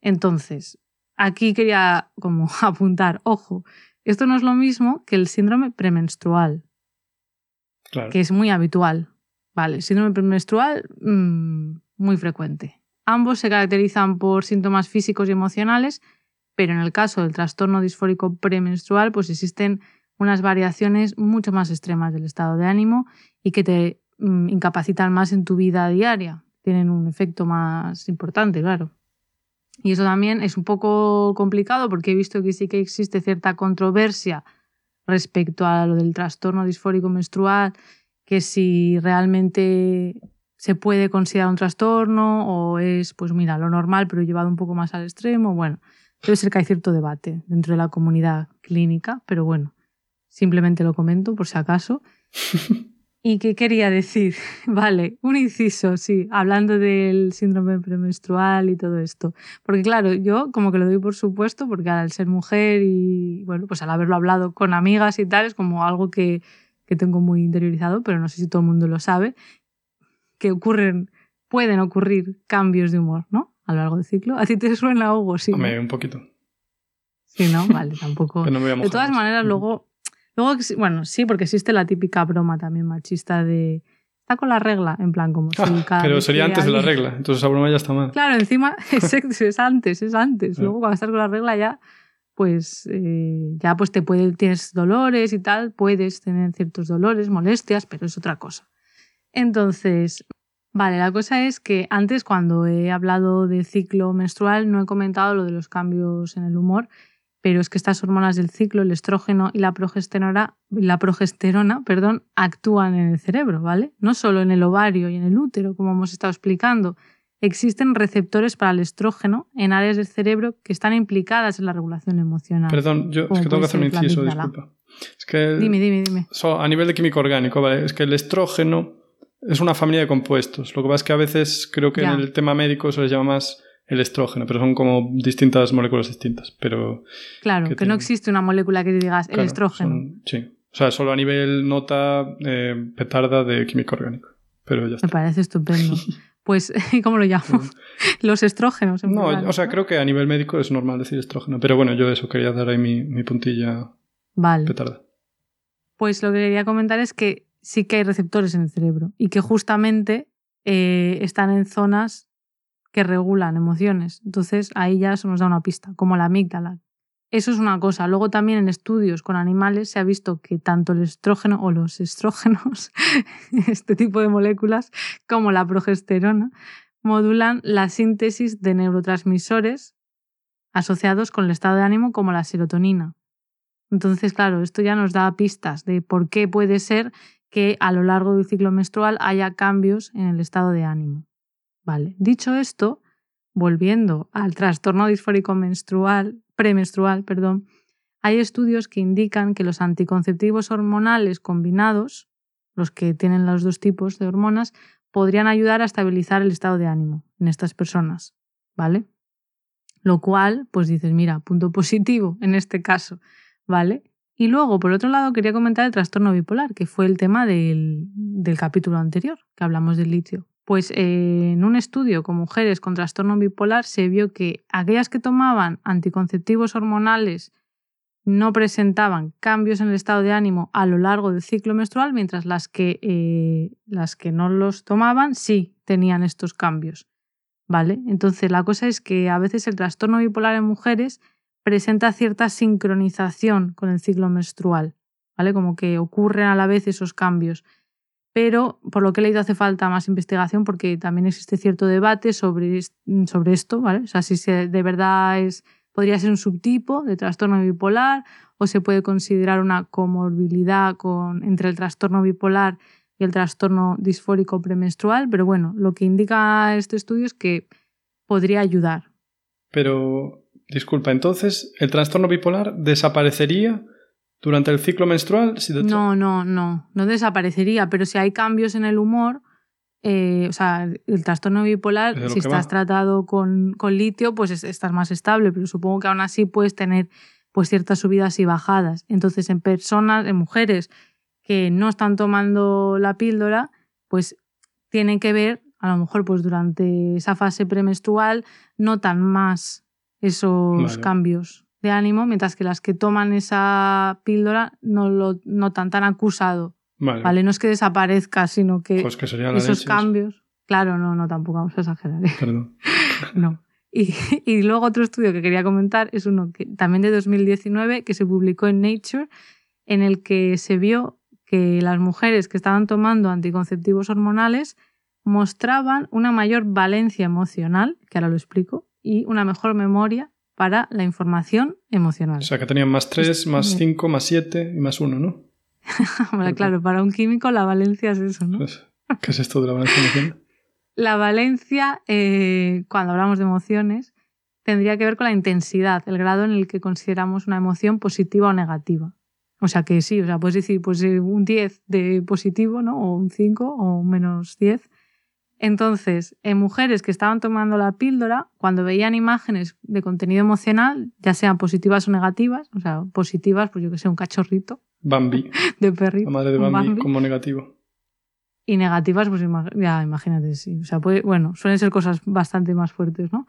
Entonces, aquí quería como apuntar, ojo, esto no es lo mismo que el síndrome premenstrual, que es muy habitual. Vale, síndrome premenstrual, mm, muy frecuente. Ambos se caracterizan por síntomas físicos y emocionales, pero en el caso del trastorno disfórico premenstrual, pues existen unas variaciones mucho más extremas del estado de ánimo y que te incapacitan más en tu vida diaria, tienen un efecto más importante, claro. Y eso también es un poco complicado porque he visto que sí que existe cierta controversia respecto a lo del trastorno disfórico menstrual, que si realmente se puede considerar un trastorno o es, pues mira, lo normal pero llevado un poco más al extremo. Bueno, debe ser que hay cierto debate dentro de la comunidad clínica, pero bueno, simplemente lo comento por si acaso. ¿Y qué quería decir? Vale, un inciso, sí, hablando del síndrome premenstrual y todo esto. Porque claro, yo como que lo doy por supuesto, porque al ser mujer y, bueno, pues al haberlo hablado con amigas y tal, es como algo que, que tengo muy interiorizado, pero no sé si todo el mundo lo sabe, que ocurren, pueden ocurrir cambios de humor, ¿no? A lo largo del ciclo. ¿A ti te suena algo? Sí.
un poquito.
Sí, ¿no? Vale, tampoco. de todas maneras, luego Luego, bueno, sí, porque existe la típica broma también machista de. Está con la regla, en plan, como si
ah, Pero sería antes de la regla, entonces esa broma ya está mal.
Claro, encima es, es antes, es antes. Luego, cuando estás con la regla, ya, pues, eh, ya pues te puede, tienes dolores y tal, puedes tener ciertos dolores, molestias, pero es otra cosa. Entonces, vale, la cosa es que antes, cuando he hablado del ciclo menstrual, no he comentado lo de los cambios en el humor pero es que estas hormonas del ciclo, el estrógeno y la progesterona, la progesterona perdón, actúan en el cerebro, ¿vale? No solo en el ovario y en el útero, como hemos estado explicando. Existen receptores para el estrógeno en áreas del cerebro que están implicadas en la regulación emocional.
Perdón, yo es que tengo que hacer un inciso, disculpa. Es que
dime, dime, dime.
a nivel de químico orgánico, ¿vale? Es que el estrógeno es una familia de compuestos. Lo que pasa es que a veces creo que en el tema médico se les llama más el estrógeno, pero son como distintas moléculas distintas. Pero
claro, que, no existe una molécula que digas el estrógeno.
sí. O sea, solo a nivel nota eh, petarda de químico orgánico. Pero ya está.
Me parece estupendo. Pues, ¿cómo lo llamo? Los estrógenos.
no, o sea, creo que a nivel médico es normal decir estrógeno. Pero bueno, yo eso quería dar ahí mi, mi puntilla
vale.
petarda.
Pues lo que quería comentar es que sí que hay receptores en el cerebro y que justamente eh, están en zonas que regulan emociones. Entonces ahí ya se nos da una pista, como la amígdala. Eso es una cosa. Luego también en estudios con animales se ha visto que tanto el estrógeno o los estrógenos, este tipo de moléculas, como la progesterona, modulan la síntesis de neurotransmisores asociados con el estado de ánimo como la serotonina. Entonces, claro, esto ya nos da pistas de por qué puede ser que a lo largo del ciclo menstrual haya cambios en el estado de ánimo. Vale. Dicho esto, volviendo al trastorno disfórico menstrual, premenstrual, perdón, hay estudios que indican que los anticonceptivos hormonales combinados, los que tienen los dos tipos de hormonas, podrían ayudar a estabilizar el estado de ánimo en estas personas, ¿vale? Lo cual, pues dices, mira, punto positivo en este caso, ¿vale? Y luego, por otro lado, quería comentar el trastorno bipolar, que fue el tema del, del capítulo anterior, que hablamos del litio. Pues eh, en un estudio con mujeres con trastorno bipolar se vio que aquellas que tomaban anticonceptivos hormonales no presentaban cambios en el estado de ánimo a lo largo del ciclo menstrual, mientras las que, eh, las que no los tomaban sí tenían estos cambios. ¿Vale? Entonces la cosa es que a veces el trastorno bipolar en mujeres presenta cierta sincronización con el ciclo menstrual, ¿vale? Como que ocurren a la vez esos cambios pero por lo que he leído hace falta más investigación porque también existe cierto debate sobre, sobre esto, ¿vale? O sea, si de verdad es, podría ser un subtipo de trastorno bipolar o se puede considerar una comorbilidad con, entre el trastorno bipolar y el trastorno disfórico premenstrual, pero bueno, lo que indica este estudio es que podría ayudar.
Pero, disculpa, entonces, ¿el trastorno bipolar desaparecería durante el ciclo menstrual.
no, no, no, no desaparecería, pero si hay cambios en el humor, eh, o sea, el trastorno bipolar, si estás tratado con, con, litio, pues estás más estable, pero supongo que aún así puedes tener pues ciertas subidas y bajadas. Entonces, en personas, en mujeres que no están tomando la píldora, pues tienen que ver, a lo mejor pues durante esa fase premenstrual, notan más esos cambios de ánimo, mientras que las que toman esa píldora no lo notan tan acusado. Vale. No es que desaparezca, sino que,
pues
esos cambios. Claro, no, no, tampoco vamos a exagerar. ¿eh?
Perdón.
no. Y, y, luego otro estudio que quería comentar es uno que, también de 2019 que se publicó en Nature, en el que se vio que las mujeres que estaban tomando anticonceptivos hormonales mostraban una mayor valencia emocional, que ahora lo explico, y una mejor memoria para la información emocional.
O sea, que tenían más 3, más 5, más 7 y más 1, ¿no?
bueno, claro, para un químico la valencia es eso, ¿no?
Pues, ¿Qué es esto de la valencia emocional?
La valencia, eh, cuando hablamos de emociones, tendría que ver con la intensidad, el grado en el que consideramos una emoción positiva o negativa. O sea que sí, o sea, puedes decir pues eh, un 10 de positivo, ¿no? O un 5 o un menos 10. Entonces, en mujeres que estaban tomando la píldora, cuando veían imágenes de contenido emocional, ya sean positivas o negativas, o sea, positivas, pues yo que sé, un cachorrito.
Bambi.
De perrito.
La madre de Bambi, como negativo.
Y negativas, pues ya imagínate, sí. O sea, puede, bueno, suelen ser cosas bastante más fuertes, ¿no?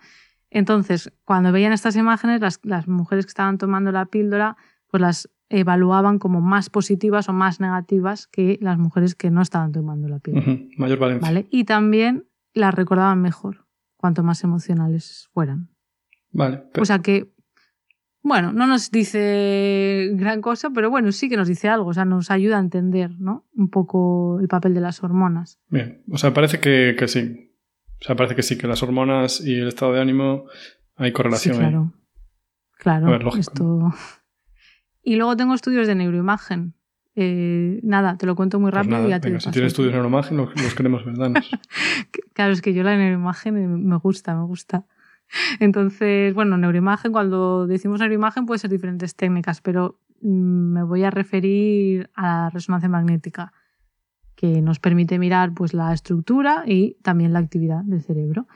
Entonces, cuando veían estas imágenes, las, las mujeres que estaban tomando la píldora, pues las evaluaban como más positivas o más negativas que las mujeres que no estaban tomando la píldora.
Mayor valencia.
¿Vale? Y también las recordaban mejor, cuanto más emocionales fueran.
Vale.
O sea que, bueno, no nos dice gran cosa, pero bueno, sí que nos dice algo, o sea, nos ayuda a entender, ¿no? Un poco el papel de las hormonas.
Bien, o sea, parece que, que sí. O sea, parece que sí, que las hormonas y el estado de ánimo hay correlación.
Sí, claro. Claro, esto y luego tengo estudios de neuroimagen. Eh, nada, te lo cuento muy
pues
rápido y ya te
venga, Si tienes estudios de neuroimagen, los, queremos ver,
claro, es que yo la neuroimagen me gusta, me gusta. Entonces, bueno, neuroimagen, cuando decimos neuroimagen puede ser diferentes técnicas, pero mm, me voy a referir a la resonancia magnética, que nos permite mirar pues, la estructura y también la actividad del cerebro.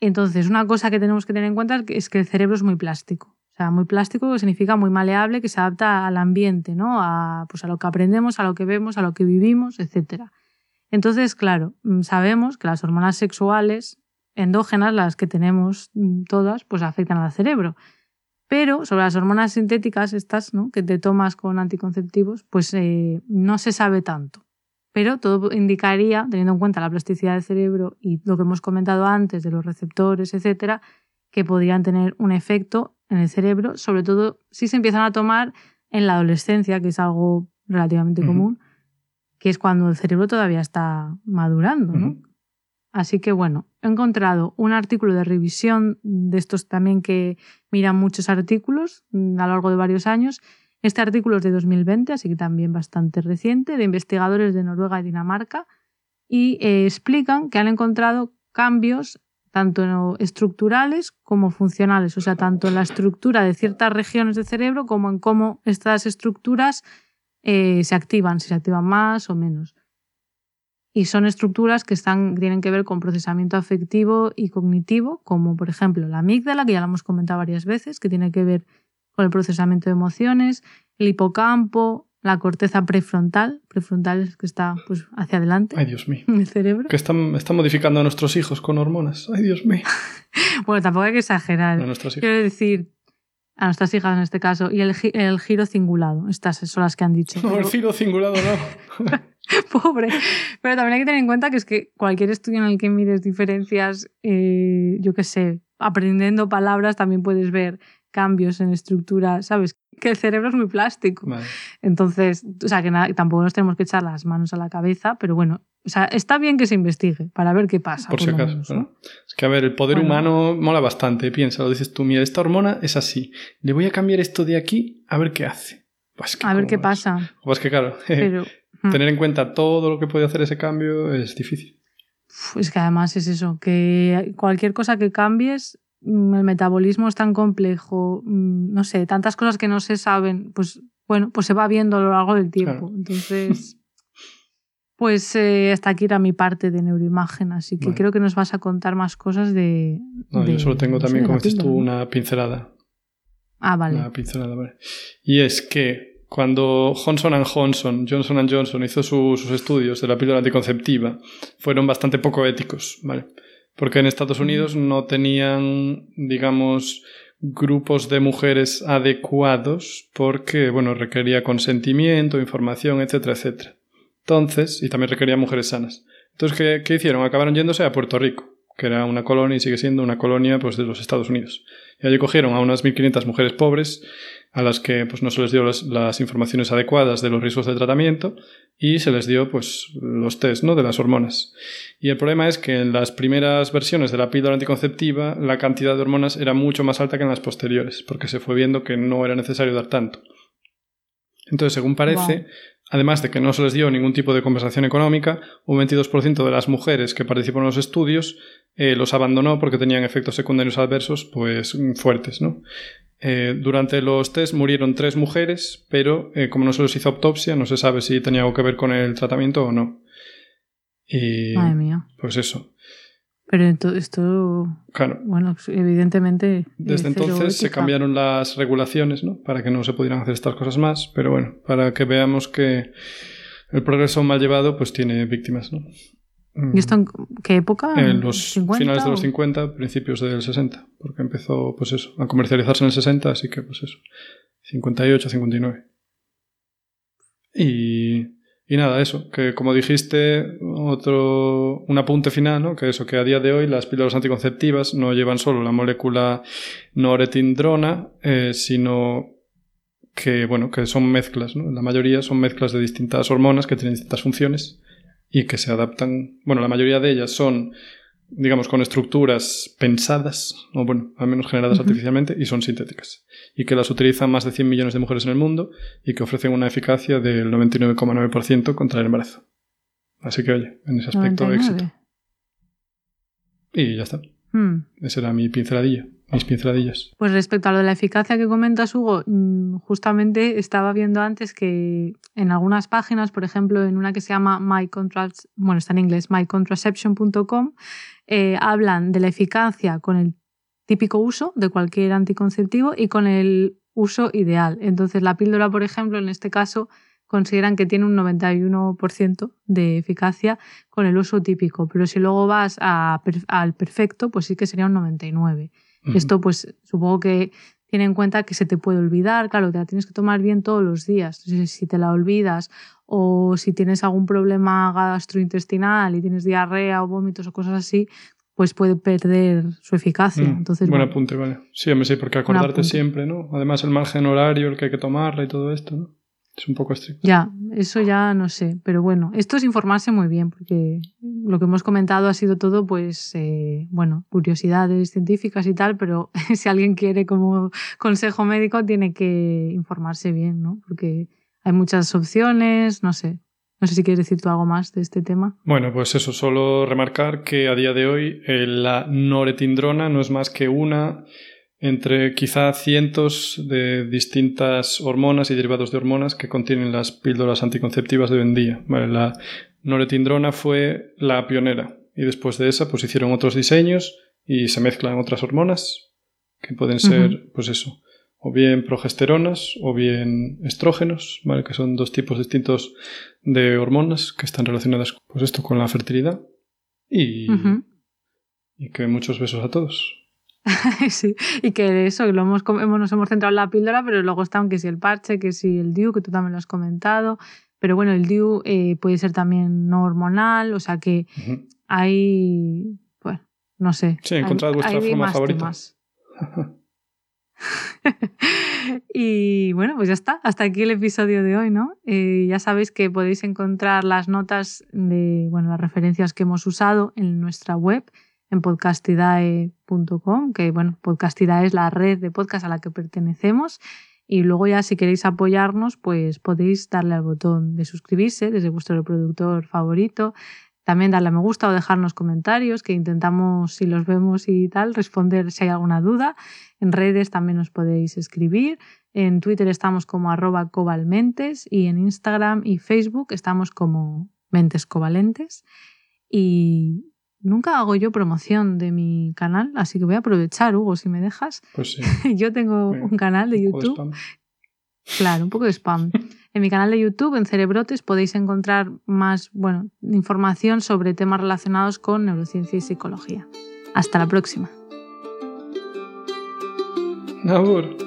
Entonces, una cosa que tenemos que tener en cuenta es que el cerebro es muy plástico. O sea, muy plástico significa muy maleable, que se adapta al ambiente, ¿no? A, pues a lo que aprendemos, a lo que vemos, a lo que vivimos, etc. Entonces, claro, mm, sabemos que las hormonas sexuales endógenas, las que tenemos mm, todas, pues afectan al cerebro. Pero sobre las hormonas sintéticas, estas, ¿no? que te tomas con anticonceptivos, pues eh, no se sabe tanto. Pero todo indicaría, teniendo en cuenta la plasticidad del cerebro y lo que hemos comentado antes de los receptores, etcétera, que podrían tener un efecto en el cerebro, sobre todo si se empiezan a tomar en la adolescencia, que es algo relativamente común, que es cuando el cerebro todavía está madurando. ¿no? Así que bueno, he encontrado un artículo de revisión de estos también que miran muchos artículos mm, a lo largo de varios años. Este artículo es de 2020, así que también bastante reciente, de investigadores de Noruega y Dinamarca, y eh, explican que han encontrado cambios tanto estructurales como funcionales, o sea, tanto en la estructura de ciertas regiones del cerebro como en cómo estas estructuras eh, se activan, si se activan más o menos. Y son estructuras que están, tienen que ver con procesamiento afectivo y cognitivo, como por ejemplo la amígdala, que ya la hemos comentado varias veces, que tiene que ver con el procesamiento de emociones, el hipocampo, la corteza prefrontal, prefrontal es que está pues hacia adelante.
Ay, Dios mío.
El cerebro.
Que están, modificando a nuestros hijos con hormonas. Ay, Dios mío.
bueno, tampoco hay que exagerar.
A nuestras hijas.
Quiero decir, a nuestras hijas en este caso. Y el, el giro cingulado. Estas son las que han dicho.
No, el giro cingulado no.
Pobre. Pero también hay que tener en cuenta que es que cualquier estudio en el que mires diferencias, eh, yo qué sé, aprendiendo palabras también puedes ver cambios en estructura, ¿sabes? Que el cerebro es muy plástico. Entonces, o sea, que tampoco nos tenemos que echar las manos a la cabeza, pero bueno, o sea, está bien que se investigue para ver qué pasa.
Por, si acaso. Es que, a ver, el poder humano mola bastante, piensa, lo dices tú, mira, esta hormona es así, le voy a cambiar esto de aquí a ver qué hace.
Pues a ver qué pasa.
Pues que claro, hmm. tener en cuenta todo lo que puede hacer ese cambio es difícil.
Es que además es eso, que cualquier cosa que cambies Mm, el metabolismo es tan complejo, mm, no sé, tantas cosas que no se saben, pues bueno, pues se va viendo a lo largo del tiempo. Entonces, pues eh, hasta aquí era mi parte de neuroimagen, así que creo que nos vas a contar más cosas de...
No, yo solo tengo también, como dices tú, una pincelada.
Ah, vale.
Una pincelada, vale. Y es que cuando Johnson Johnson, Johnson Johnson hizo sus estudios de la píldora anticonceptiva, fueron bastante poco éticos, ¿vale? Porque en Estados Unidos no tenían, digamos, grupos de mujeres adecuados porque, bueno, requería consentimiento, información, etcétera, etcétera. Entonces, y también requería mujeres sanas. Entonces, ¿qué, hicieron? Acabaron yéndose a Puerto Rico, que era una colonia y sigue siendo una colonia pues, de los Estados Unidos. Y allí cogieron a unas 1.500 mujeres pobres a las que pues, no se les dio las, informaciones adecuadas de los riesgos de tratamiento y se les dio pues, los test ¿no? de las hormonas. Y el problema es que en las primeras versiones de la píldora anticonceptiva la cantidad de hormonas era mucho más alta que en las posteriores, porque se fue viendo que no era necesario dar tanto. Entonces, según parece, además de que no se les dio ningún tipo de compensación económica, un 22% de las mujeres que participaron en los estudios eh, los abandonó porque tenían efectos secundarios adversos pues fuertes, ¿no? Eh, durante los test murieron tres mujeres, pero eh, como no se les hizo autopsia, no se sabe si tenía algo que ver con el tratamiento o no. Y,
Madre mía.
Pues eso.
Pero esto,
claro.
bueno, evidentemente.
Desde entonces se cambiaron las regulaciones, ¿no? Para que no se pudieran hacer estas cosas más, pero bueno, para que veamos que el progreso mal llevado, pues tiene víctimas, ¿no?
¿Y esto en qué época?
En los finales de los 50, principios del 60, porque empezó, pues eso, a comercializarse en el 60, así que, pues eso, 58, 59. Y, y nada, eso, que como dijiste, otro, un apunte final, ¿no? Que eso, que a día de hoy las píldoras anticonceptivas no llevan solo la molécula noretindrona, eh, sino que, bueno, que son mezclas, ¿no? La mayoría son mezclas de distintas hormonas que tienen distintas funciones y que se adaptan, bueno, la mayoría de ellas son, digamos, con estructuras pensadas, o bueno, al menos generadas artificialmente, y son sintéticas. Y que las utilizan más de 100 millones de mujeres en el mundo y que ofrecen una eficacia del 99,9% contra el embarazo. Así que, oye, en ese aspecto, éxito. Y ya está. Hmm. Esa era mi pinceladilla mis pinceladillas.
Pues respecto a lo de la eficacia que comentas, Hugo, mm, justamente estaba viendo antes que en algunas páginas, por ejemplo, en una que se llama My bueno, está en inglés, mycontraception.com, eh, hablan de la eficacia con el típico uso de cualquier anticonceptivo y con el uso ideal. Entonces, la píldora, por ejemplo, en este caso, consideran que tiene un 91% de eficacia con el uso típico, pero si luego vas al perfecto, pues sí que sería un 99%. Esto pues supongo que tiene en cuenta que se te puede olvidar, claro, te la tienes que tomar bien todos los días. si te la olvidas o si tienes algún problema gastrointestinal y tienes diarrea o vómitos o cosas así, pues puede perder su eficacia. Mm, Entonces,
buen apunte, vale. Sí, me sí, porque acordarte siempre, ¿no? Además el margen horario, el que hay que tomarla y todo esto, ¿no? Es un poco estricto.
Ya, eso ya no sé, pero bueno, esto es informarse muy bien, porque lo que hemos comentado ha sido todo, pues, eh, bueno, curiosidades científicas y tal, pero si alguien quiere como consejo médico tiene que informarse bien, ¿no? Porque hay muchas opciones, no sé. No sé si quieres decir tú algo más de este tema.
Bueno, pues eso, solo remarcar que a día de hoy eh, la noretindrona no es más que una entre quizá cientos de distintas hormonas y derivados de hormonas que contienen las píldoras anticonceptivas de hoy en día. la noretindrona fue la pionera y después de esa pues hicieron otros diseños y se mezclan otras hormonas que pueden ser pues eso o bien progesteronas o bien estrógenos, ¿vale? que son dos tipos distintos de hormonas que están relacionadas pues esto con la fertilidad y, y que muchos besos a todos.
sí, y que eso, lo hemos, nos hemos centrado en la píldora, pero luego están que si el parche, que si el DIU, que tú también lo has comentado. Pero bueno, el DIU eh, puede ser también no hormonal, o sea que hay, bueno, no sé.
Sí, encontrad vuestra forma favorita.
y bueno, pues ya está. Hasta aquí el episodio de hoy, ¿no? Eh, ya sabéis que podéis encontrar las notas de, bueno, las referencias que hemos usado en nuestra web en podcastidae.com, que bueno, Podcastidae es la red de podcast a la que pertenecemos. Y luego ya si queréis apoyarnos, pues podéis darle al botón de suscribirse desde vuestro reproductor favorito. También darle a me gusta o dejarnos comentarios, que intentamos, si los vemos y tal, responder si hay alguna duda. En redes también nos podéis escribir. En Twitter estamos como arroba covalmentes y en Instagram y Facebook estamos como mentes covalentes. Y Nunca hago yo promoción de mi canal, así que voy a aprovechar, Hugo, si me dejas.
Pues sí.
yo tengo un canal de YouTube. claro, un poco de spam. En mi canal de YouTube, en Cerebrotes, podéis encontrar más bueno, información sobre temas relacionados con neurociencia y psicología. Hasta la próxima.
Nabur.